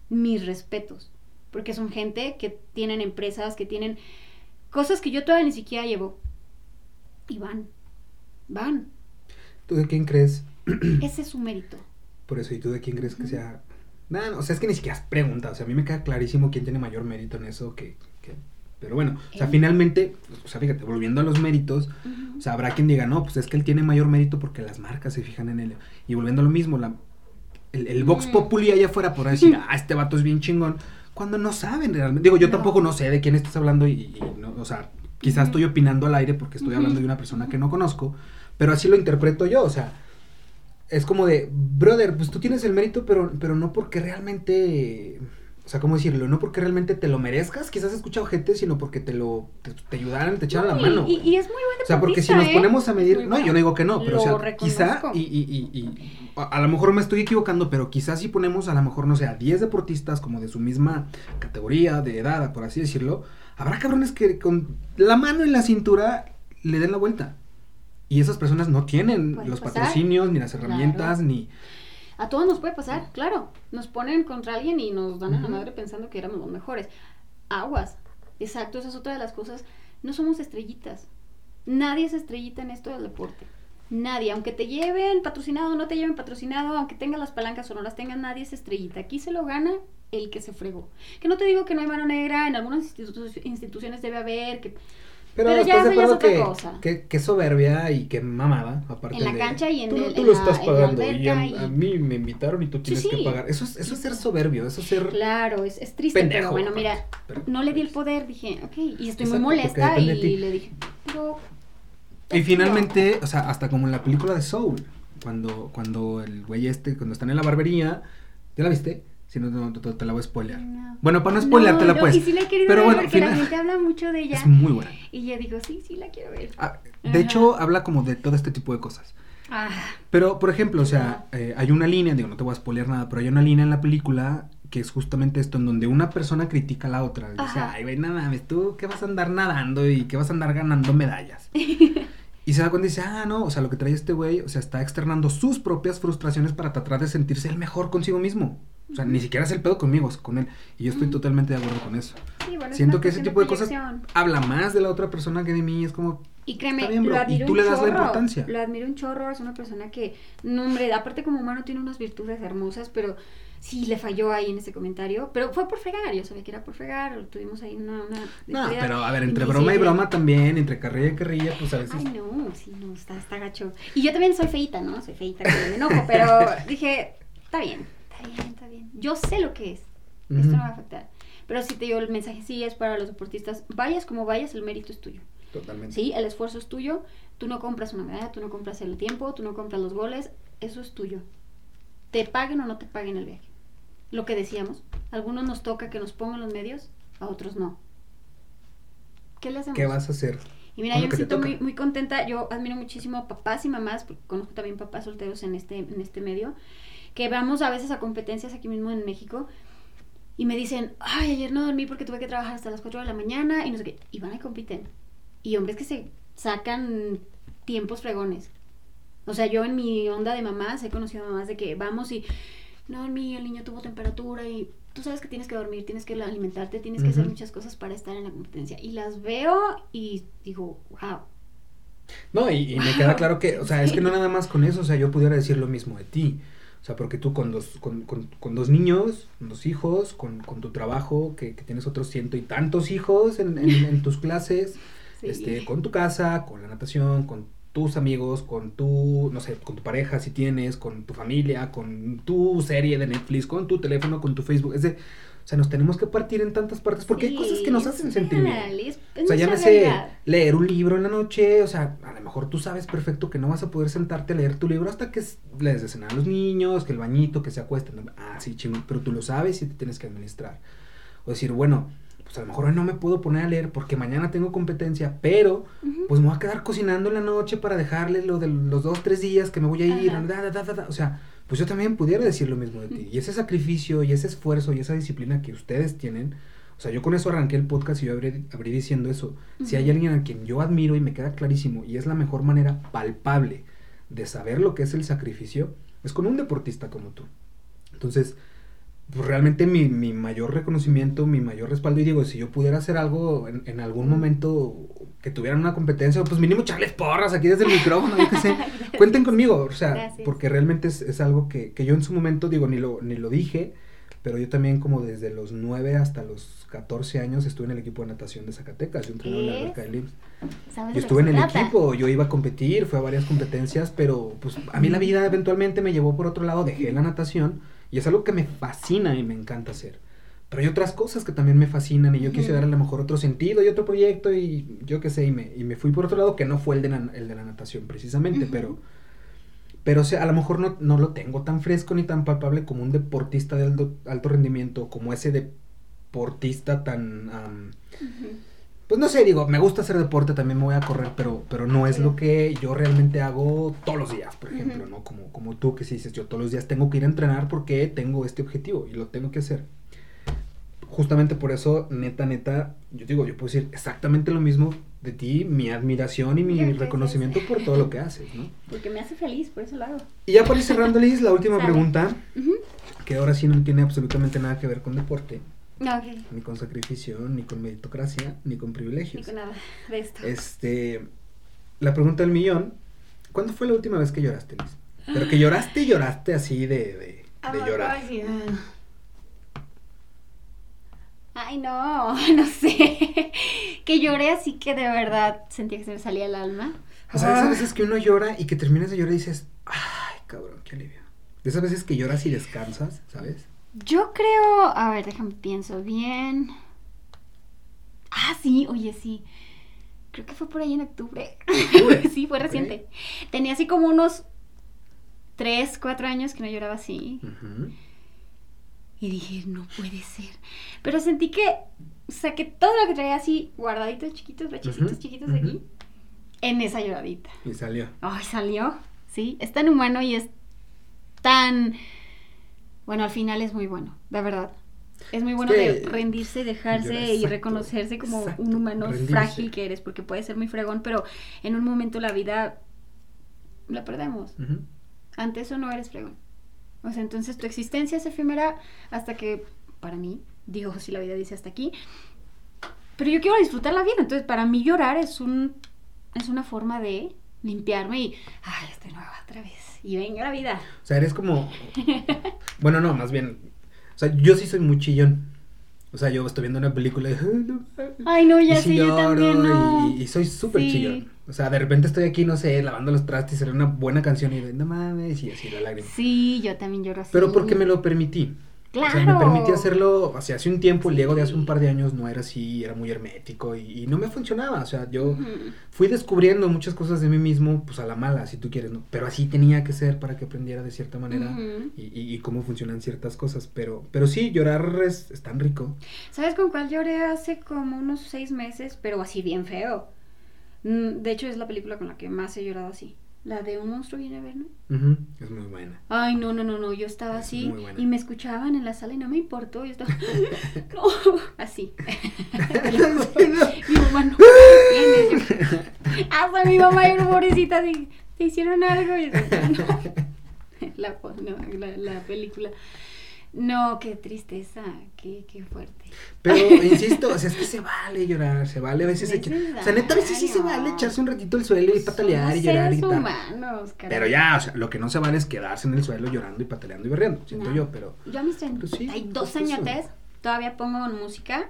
Speaker 2: Mis respetos. Porque son gente que tienen empresas, que tienen cosas que yo todavía ni siquiera llevo. Y van. Van.
Speaker 1: ¿Tú de quién crees? [clears throat]
Speaker 2: Ese es su mérito.
Speaker 1: Por eso, ¿y tú de quién crees que sea? No, o sea, es que ni siquiera has preguntado. O sea, a mí me queda clarísimo quién tiene mayor mérito en eso que. que- Pero bueno, o sea,
Speaker 2: Él.
Speaker 1: finalmente, o sea, fíjate, volviendo a los méritos, o sea, habrá quien diga, no, pues es que él tiene mayor mérito porque las marcas se fijan en él. Y volviendo a lo mismo, la, el, el Vox
Speaker 2: Mm.
Speaker 1: Populi allá afuera por decir, [laughs] ah, este vato es bien chingón, cuando no saben realmente. Digo, yo
Speaker 2: No.
Speaker 1: tampoco no sé de quién estás hablando y, y no, o sea, quizás estoy opinando al aire porque estoy hablando de una persona que no conozco, pero así lo interpreto yo, o sea, es como de, brother, pues tú tienes el mérito, pero, pero no porque realmente, o sea, ¿cómo decirlo? No porque realmente te lo merezcas, quizás he escuchado gente, sino porque te lo, te, te ayudaran, te echaran la
Speaker 2: No,
Speaker 1: mano.
Speaker 2: y, es muy buen
Speaker 1: O sea, porque si nos
Speaker 2: ¿eh?
Speaker 1: ponemos a medir,
Speaker 2: Muy
Speaker 1: no,
Speaker 2: bueno.
Speaker 1: yo no digo que no, pero o sea, quizá,
Speaker 2: reconozco.
Speaker 1: y, y, y, y a, a lo mejor me estoy equivocando, pero quizás si ponemos a lo mejor, no sé, a 10 deportistas como de su misma categoría, de edad, por así decirlo, habrá cabrones que con la mano en la cintura le den la vuelta. Y esas personas no tienen los
Speaker 2: pasar.
Speaker 1: patrocinios, ni las
Speaker 2: Claro.
Speaker 1: herramientas, ni...
Speaker 2: A todos nos puede pasar, claro. Nos ponen contra alguien y nos dan a la madre pensando que éramos los mejores. Aguas. Exacto, esa es otra de las cosas. No somos estrellitas. Nadie es estrellita en esto del deporte. Nadie, aunque te lleven patrocinado no te lleven patrocinado, aunque tengas las palancas o no las tengas, nadie es estrellita. Aquí se lo gana el que se fregó. Que no te digo que no hay mano negra, en algunas institu- instituciones debe haber, que
Speaker 1: Pero,
Speaker 2: Pero ya eso ya es otra
Speaker 1: que,
Speaker 2: cosa.
Speaker 1: que, que soberbia y que mamada, aparte
Speaker 2: en la
Speaker 1: de-
Speaker 2: cancha y en
Speaker 1: tú,
Speaker 2: el
Speaker 1: tú
Speaker 2: en
Speaker 1: lo
Speaker 2: la-
Speaker 1: estás pagando y a,
Speaker 2: y-
Speaker 1: a mí me invitaron y tú tienes
Speaker 2: sí.
Speaker 1: que pagar. Eso es, eso es ser soberbio, eso es ser...
Speaker 2: Claro, es, es triste,
Speaker 1: Pendejo,
Speaker 2: pero bueno, mira,
Speaker 1: pero-
Speaker 2: no le di el poder, dije, ok, y estoy muy molesta y le dije, pero...
Speaker 1: Y finalmente, o sea, hasta como en la película de Soul, cuando, cuando el güey este, cuando están en la barbería, ¿ya la viste? Si no, no, te, te la voy a spoilear.
Speaker 2: No.
Speaker 1: Bueno, para no spoileártela,
Speaker 2: no,
Speaker 1: pues.
Speaker 2: Y sí la he querido
Speaker 1: Pero
Speaker 2: ver
Speaker 1: bueno,
Speaker 2: porque la
Speaker 1: final-
Speaker 2: gente habla mucho de ella.
Speaker 1: Es muy buena.
Speaker 2: Y yo digo, sí, sí la quiero ver.
Speaker 1: Ah, de
Speaker 2: Ajá.
Speaker 1: hecho, habla como de todo este tipo de cosas.
Speaker 2: Ah,
Speaker 1: Pero, por ejemplo, o sea, eh, hay una línea, digo, no te voy a spoilear nada, pero hay una línea en la película que es justamente esto, en donde una persona critica a la otra. Dice,
Speaker 2: Ajá.
Speaker 1: ay, güey, nada mames, tú qué vas a andar nadando y qué vas a andar ganando medallas. [laughs] y se da cuenta y dice, ah, no, o sea, lo que trae este güey, o sea, está externando sus propias frustraciones para tratar de sentirse el mejor consigo mismo. O sea, ni siquiera es el pedo conmigo, es con él. Y yo estoy totalmente de acuerdo con eso.
Speaker 2: sí, bueno, es
Speaker 1: Siento que ese tipo de cosas habla más de la otra persona que de mí. Es como,
Speaker 2: Y créeme,
Speaker 1: Está bien, bro,
Speaker 2: lo
Speaker 1: y
Speaker 2: admiro
Speaker 1: tú
Speaker 2: un
Speaker 1: le das la
Speaker 2: chorro,
Speaker 1: importancia.
Speaker 2: Lo admiro un chorro, es una persona que, no hombre, aparte como humano tiene unas virtudes hermosas, pero sí le falló ahí en ese comentario, pero fue por fregar, yo sabía que era por fregar, tuvimos ahí una... una
Speaker 1: no, pero a ver, entre broma y broma también, entre carrilla y carrilla, pues a veces.
Speaker 2: Ay, no, sí, no, está, está gacho. Y yo también soy feita, ¿no? Soy feita, que me enojo, pero [laughs] dije, está bien, está bien, está bien. Yo sé lo que es, esto no va a afectar. Pero si te digo, el mensaje sí es para los deportistas, vayas como vayas, el mérito es tuyo.
Speaker 1: Totalmente.
Speaker 2: Sí, el esfuerzo es tuyo. Tú no compras una medalla, tú no compras el tiempo, tú no compras los goles. Eso es tuyo. Te paguen o no te paguen el viaje. Lo que decíamos, a algunos nos toca que nos pongan los medios, a otros no. ¿Qué le hacemos?
Speaker 1: ¿Qué vas a hacer?
Speaker 2: Y mira, yo me siento muy, muy contenta. Yo admiro muchísimo a papás y mamás, porque conozco también papás solteros en este, en este medio, que vamos a veces a competencias aquí mismo en México y me dicen, ay, ayer no dormí porque tuve que trabajar hasta las 4 de la mañana y no sé qué. Y van y compiten. Y hombres que se sacan tiempos fregones. O sea, yo en mi onda de mamás he conocido mamás de que vamos y, no, mi, el niño tuvo temperatura y tú sabes que tienes que dormir, tienes que alimentarte, tienes que hacer muchas cosas para estar en la competencia. Y las veo y digo, wow.
Speaker 1: No, y, y me queda claro que, o sea, es que no [laughs] nada más con eso, o sea, yo pudiera decir lo mismo de ti. O sea, porque tú con dos, con, con, con dos niños, con dos hijos, con, con tu trabajo, que, que tienes otros ciento y tantos hijos en, en, [laughs] en tus clases,
Speaker 2: Sí.
Speaker 1: este, con tu casa, con la natación, con tus amigos, con tu, no sé, con tu pareja si tienes, con tu familia, con tu serie de Netflix, con tu teléfono, con tu Facebook. Es de, o sea, nos tenemos que partir en tantas partes porque hay cosas que nos
Speaker 2: Sí,
Speaker 1: hacen sentir bien. O sea, llámese leer un libro en la noche, o sea, a lo mejor tú sabes perfecto que no vas a poder sentarte a leer tu libro hasta que les des de cenar a los niños, que el bañito, que se acuesten. Ah, sí, chingón, pero tú lo sabes y te tienes que administrar. O decir, bueno, pues a lo mejor hoy no me puedo poner a leer porque mañana tengo competencia, pero
Speaker 2: Ujú.
Speaker 1: pues me voy a quedar cocinando en la noche para dejarles lo de los dos, tres días que me voy a ir. Da, da, da. O sea, pues yo también pudiera decir lo mismo de ti. Y ese sacrificio y ese esfuerzo y esa disciplina que ustedes tienen, o sea, yo con eso arranqué el podcast y yo abrí, abrí diciendo eso. Si hay alguien a quien yo admiro y me queda clarísimo y es la mejor manera palpable de saber lo que es el sacrificio, es con un deportista como tú. Entonces, pues realmente mi, mi mayor reconocimiento, mi mayor respaldo, y digo, si yo pudiera hacer algo en, en algún momento que tuvieran una competencia, pues mínimo echarles porras aquí desde el micrófono, yo qué sé, [laughs] cuenten conmigo, o sea,
Speaker 2: Gracias.
Speaker 1: porque realmente es, es algo que, que yo en su momento, digo, ni lo, ni lo dije, pero yo también como desde los 9 hasta los 14 años estuve en el equipo de natación de Zacatecas, yo entrenaba en la alberca de IMSS.
Speaker 2: ¿Sabes
Speaker 1: Yo estuve en el
Speaker 2: trata?
Speaker 1: equipo, yo iba a competir, fue a varias competencias, pero pues a mí la vida eventualmente me llevó por otro lado, dejé la natación y es algo que me fascina y me encanta hacer. Pero hay otras cosas que también me fascinan y yo quise darle a lo mejor otro sentido y otro proyecto y yo qué sé, y me, y me fui por otro lado que no fue el de la, el de la natación precisamente, pero... Pero o sea, a lo mejor no, no lo tengo tan fresco ni tan palpable como un deportista de alto, alto rendimiento, como ese deportista tan...
Speaker 2: Ujú.
Speaker 1: pues no sé, digo, me gusta hacer deporte, también me voy a correr, pero, pero no es lo que yo realmente hago todos los días, por ejemplo. ¿no? Como, como tú que sí dices, yo todos los días tengo que ir a entrenar porque tengo este objetivo y lo tengo que hacer. Justamente por eso, neta, neta, yo digo, yo puedo decir exactamente lo mismo de ti, mi admiración y mi
Speaker 2: Gracias.
Speaker 1: reconocimiento por todo lo que haces, ¿no? [laughs]
Speaker 2: Porque me hace feliz, por eso lo hago.
Speaker 1: Y ya para ir cerrando, Liz, la última
Speaker 2: Sale.
Speaker 1: pregunta, que ahora sí no tiene absolutamente nada que ver con deporte,
Speaker 2: Ok.
Speaker 1: ni con sacrificio, ni con meritocracia, ni con
Speaker 2: Ni
Speaker 1: privilegios.
Speaker 2: con nada de esto.
Speaker 1: Este, la pregunta del millón, ¿cuándo fue la última vez que lloraste, Liz? Pero que lloraste y lloraste así de, de, de llorar.
Speaker 2: ah. Ay, no, [laughs] no sé. que lloré así que de verdad sentía que se me salía el alma.
Speaker 1: O sea, esas
Speaker 2: Ah.
Speaker 1: veces que uno llora y que terminas de llorar y dices, ay, cabrón, qué alivio. De esas veces que lloras y descansas, ¿sabes?
Speaker 2: Yo creo, a ver, déjame pienso bien. Ah, sí, oye, sí. Creo que fue por ahí en octubre.
Speaker 1: ¿Octubre? [laughs]
Speaker 2: sí, fue reciente. Tenía así como unos 3, 4 años que no lloraba así.
Speaker 1: Ujú.
Speaker 2: Y dije, no puede ser. Pero sentí que saqué todo lo que traía así guardaditos chiquitos, rechecitos
Speaker 1: Ujú,
Speaker 2: chiquitos de aquí, en esa lloradita.
Speaker 1: Y salió.
Speaker 2: Ay, salió. Sí, es tan humano y es tan... Bueno, al final es muy bueno, de verdad. Es muy bueno
Speaker 1: que
Speaker 2: de rendirse, dejarse y reconocerse como
Speaker 1: exacto,
Speaker 2: un humano
Speaker 1: rendirse.
Speaker 2: frágil que eres, porque puede ser muy fregón, pero en un momento la vida la perdemos.
Speaker 1: Ujú.
Speaker 2: Ante eso no eres fregón. O sea, entonces tu existencia es efímera hasta que, para mí, digo, si la vida dice hasta aquí, pero yo quiero disfrutar la vida. Entonces, para mí llorar es un es una forma de limpiarme y, ay, estoy nueva otra vez. Y venga la vida.
Speaker 1: O sea, eres como... [laughs] Bueno, no, más bien... O sea, yo sí soy muy chillón. O sea, yo estoy viendo una película y... "Ay, no mames".
Speaker 2: Ay, no, ya
Speaker 1: y sí
Speaker 2: sí, yo
Speaker 1: lloro
Speaker 2: también no.
Speaker 1: y, y soy súper
Speaker 2: Sí.
Speaker 1: chillón. O sea, de repente estoy aquí, no sé, lavando los trastes y sale una buena canción y no mames, y así la lágrima.
Speaker 2: Sí, yo también lloro así.
Speaker 1: Pero porque me lo permití.
Speaker 2: Claro.
Speaker 1: O sea, me permití hacerlo, o sea, hace un tiempo, el Diego de hace un par de años no era así, era muy hermético y, y no me funcionaba. O sea, yo fui descubriendo muchas cosas de mí mismo, pues a la mala, si tú quieres, ¿no? Pero así tenía que ser para que aprendiera de cierta manera y, y- y cómo funcionan ciertas cosas. Pero, pero sí, llorar es, es tan rico.
Speaker 2: ¿Sabes con cuál lloré hace como unos seis meses? Pero así bien feo. Mm, De hecho, es la película con la que más he llorado así. La de un monstruo viene a verme.
Speaker 1: Es muy buena.
Speaker 2: Ay, no, no, no, no. Yo estaba
Speaker 1: Es
Speaker 2: así y me escuchaban en la sala y no me importó. Yo estaba. [laughs] no, así. [laughs] Mi mamá no. Hasta [laughs] mi mamá y una pobrecita así. ¿Te hicieron algo? Y yo, no. La, fo- no, la, la película. No, qué tristeza, qué, qué fuerte.
Speaker 1: Pero, [laughs] insisto, o sea, es que se vale llorar, se vale a veces
Speaker 2: Es
Speaker 1: echar. O sea, neta, a veces sí se vale echarse un ratito al suelo y patalear y llorar y tal.
Speaker 2: humanos.
Speaker 1: Pero ya, o sea, lo que no se vale es quedarse en el suelo llorando y pataleando y berreando, siento
Speaker 2: No.
Speaker 1: yo, pero.
Speaker 2: Yo a mis
Speaker 1: Pues sí,
Speaker 2: 32
Speaker 1: justo eso.
Speaker 2: añotes todavía pongo música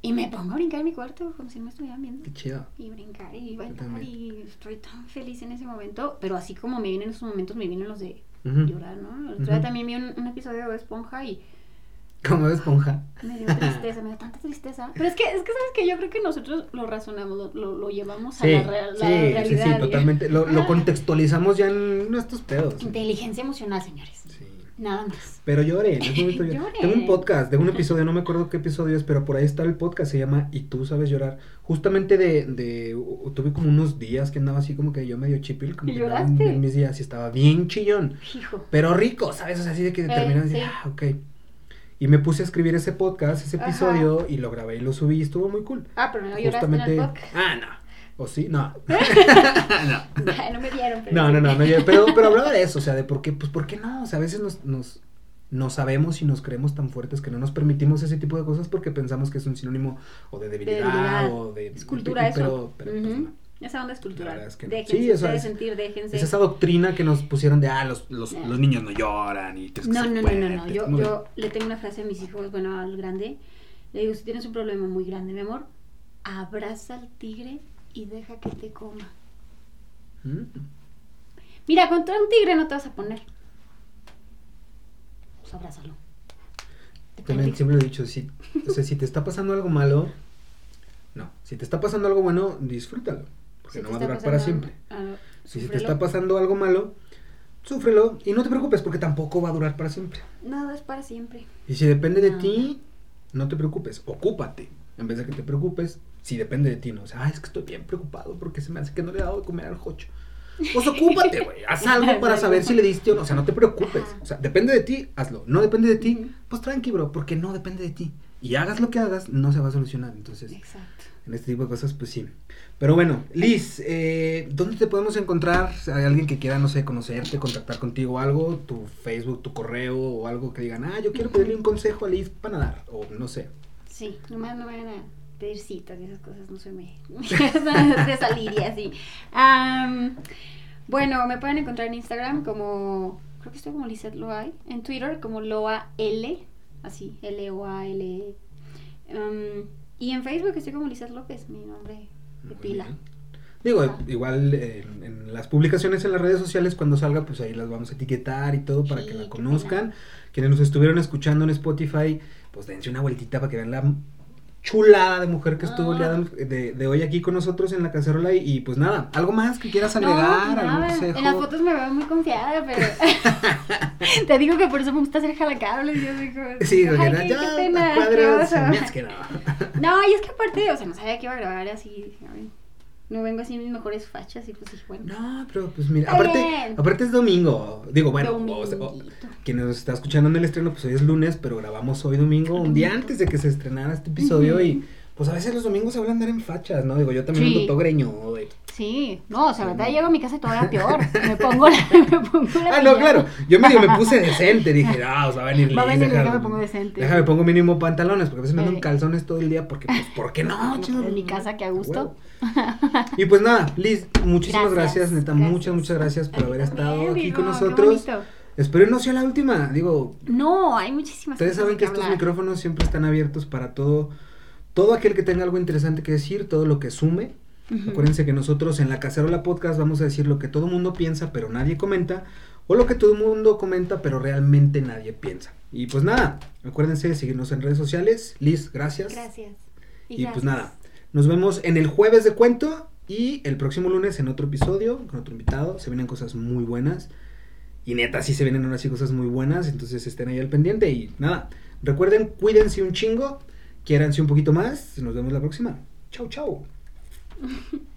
Speaker 2: y me pongo a brincar en mi cuarto como si no me estuvieran viendo.
Speaker 1: Qué chido.
Speaker 2: Y brincar y bailar y estoy tan feliz en ese momento. Pero así como me vienen esos momentos, me vienen los de Llorar, ¿no? El otro día también vi un, un episodio de Esponja y
Speaker 1: Como de esponja.
Speaker 2: me dio tristeza, me dio tanta tristeza. Pero es que, es que sabes que yo creo que nosotros lo razonamos, lo, lo, lo llevamos a
Speaker 1: Sí,
Speaker 2: la, real- la
Speaker 1: sí, sí,
Speaker 2: realidad.
Speaker 1: sí,
Speaker 2: ¿eh?
Speaker 1: totalmente. Lo, lo
Speaker 2: Ah.
Speaker 1: contextualizamos ya en nuestros pedos.
Speaker 2: Inteligencia emocional, señores.
Speaker 1: Sí.
Speaker 2: Nada más.
Speaker 1: Pero lloré, es bonito [laughs] llorar.
Speaker 2: Lloré.
Speaker 1: Tengo un podcast, tengo un episodio, no me acuerdo qué episodio es, pero por ahí está el podcast, se llama Y tú sabes llorar. Justamente de, de tuve como unos días que andaba así como que yo medio chipil, como
Speaker 2: ¿Y
Speaker 1: que en, mis días y estaba bien chillón,
Speaker 2: Hijo.
Speaker 1: pero rico, ¿sabes? O sea, así de que
Speaker 2: Eh,
Speaker 1: terminas y
Speaker 2: sí.
Speaker 1: ah, ok. Y me puse a escribir ese podcast, ese
Speaker 2: Ajá.
Speaker 1: episodio, y lo grabé y lo subí y estuvo muy cool.
Speaker 2: Ah, pero no lloraste en el podcast.
Speaker 1: Ah, no. ¿O sí? No. [laughs] [laughs] no.
Speaker 2: no me dieron, pero
Speaker 1: No, no, no, no, pero, pero hablaba de eso, o sea, de por qué, pues, ¿por qué no? O sea, a veces nos, nos, nos sabemos y nos creemos tan fuertes que no nos permitimos ese tipo de cosas porque pensamos que es un sinónimo o de debilidad,
Speaker 2: debilidad.
Speaker 1: o de...
Speaker 2: Es cultura
Speaker 1: de-
Speaker 2: eso.
Speaker 1: Pero, pero pues, no.
Speaker 2: Esa onda es cultural.
Speaker 1: Es que no.
Speaker 2: déjense
Speaker 1: Sí, o sea,
Speaker 2: ustedes
Speaker 1: es-
Speaker 2: sentir, déjense.
Speaker 1: Es esa doctrina que nos pusieron de, ah, los, los,
Speaker 2: Eh.
Speaker 1: los niños no lloran y que
Speaker 2: No, no, no, no, no. Yo, yo le tengo una frase a mis hijos, bueno, al grande. Le digo, si tienes un problema muy grande, mi amor, abraza al tigre y deja que te coma.
Speaker 1: Mm.
Speaker 2: Mira, contra un tigre no te vas a poner. Pues abrázalo.
Speaker 1: También siempre lo he dicho, si, o sea, si te está pasando algo malo, no. Si te está pasando algo bueno, disfrútalo. Porque
Speaker 2: Si
Speaker 1: no va a durar para siempre.
Speaker 2: ah,
Speaker 1: Si te está pasando algo malo, súfrelo y no te preocupes porque tampoco va a durar para siempre.
Speaker 2: Nada es para siempre.
Speaker 1: Y si depende de ti, no te preocupes, ocúpate. En vez de que te preocupes, si depende de ti, no. O sea, "Ay, es que estoy bien preocupado porque se me hace que no le he dado de comer al jocho. Pues ocúpate, güey. [laughs] Haz algo para saber si le diste o no. O sea, no te preocupes. O sea, depende de ti, hazlo. No depende de ti, pues tranqui, bro, porque no depende de ti. Y hagas lo que hagas, no se va a solucionar. Entonces,
Speaker 2: Exacto.
Speaker 1: en este tipo de cosas, pues sí. Pero bueno, Liz, eh, ¿dónde te podemos encontrar? Hay alguien que quiera, no sé, conocerte, contactar contigo algo, tu Facebook, tu correo o algo que digan, ah, yo quiero pedirle un consejo a Liz para nadar, o no sé.
Speaker 2: Sí, nomás no vayan a pedir citas y esas cosas, no se me... [laughs] de salir y así. Bueno, me pueden encontrar en Instagram como... Creo que estoy como Lizette Loay. En Twitter como Loa L. Así, L-O-A-L. Am, y en Facebook estoy como Lizette López, mi nombre de pila.
Speaker 1: Digo, igual eh, en, en las publicaciones en las redes sociales, cuando salga, pues ahí las vamos a etiquetar y todo para
Speaker 2: Sí,
Speaker 1: que la conozcan. Quienes nos estuvieron escuchando en Spotify, pues dense una vueltita para que vean la chulada de mujer que estuvo
Speaker 2: Ah.
Speaker 1: de, de- de hoy aquí con nosotros en la cacerola. Y, y, pues nada, algo más que quieras
Speaker 2: No,
Speaker 1: agregar,
Speaker 2: nada,
Speaker 1: algún consejo.
Speaker 2: En las fotos me veo muy confiada, pero [laughs] te digo que por eso me gusta hacer jalacables. Yo digo,
Speaker 1: Sí,
Speaker 2: ay, qué-
Speaker 1: ya
Speaker 2: qué pena,
Speaker 1: cuadros me has quedado. [laughs]
Speaker 2: No, y es que aparte, o sea, no sabía que iba a grabar así. "Ay, No vengo así en mis mejores fachas y pues dije, bueno.
Speaker 1: No, pero pues mira, aparte, aparte es domingo. Digo, bueno, o sea, o-
Speaker 2: Dominguito.
Speaker 1: quien nos está escuchando en el estreno, pues hoy es lunes, pero grabamos hoy domingo, un día antes de que se estrenara este episodio y pues a veces los domingos se van a andar en fachas, ¿no? Digo, yo también
Speaker 2: Sí.
Speaker 1: ando todo greñudo y-
Speaker 2: Sí, no, o sea, ahorita llego a mi casa y todavía peor. [laughs] Me pongo la, me pongo la
Speaker 1: Ah, no, claro, yo medio me puse decente, dije, ah, o sea, va a venir
Speaker 2: Va a venir,
Speaker 1: deja-
Speaker 2: déjame pongo decente.
Speaker 1: Déjame pongo mínimo pantalones, porque a veces me ando en calzones todo el día, porque pues, ¿por qué no? Chido?
Speaker 2: en mi casa, que a gusto.
Speaker 1: Y pues nada, Liz, muchísimas gracias,
Speaker 2: Gracias,
Speaker 1: neta,
Speaker 2: gracias.
Speaker 1: muchas, muchas gracias por haber estado aquí con
Speaker 2: qué
Speaker 1: nosotros.
Speaker 2: bonito.
Speaker 1: Espero no sea la última, digo,
Speaker 2: No, hay muchísimas
Speaker 1: Ustedes saben que estos micrófonos siempre están abiertos para todo, todo aquel que tenga algo interesante que decir, todo lo que sume. Acuérdense que nosotros en la Cacerola Podcast vamos a decir lo que todo mundo piensa, pero nadie comenta, o lo que todo el mundo comenta, pero realmente nadie piensa. Y pues nada, acuérdense de seguirnos en redes sociales. Liz, gracias.
Speaker 2: Gracias.
Speaker 1: Y, pues nada, nos vemos en el jueves de cuento y el próximo lunes en otro episodio con otro invitado. Se vienen cosas muy buenas. Y neta, sí se vienen ahora sí cosas muy buenas. Entonces estén ahí al pendiente. Y nada, recuerden, cuídense un chingo. Quiéranse un poquito más. Nos vemos la próxima. Chau, chau. [laughs]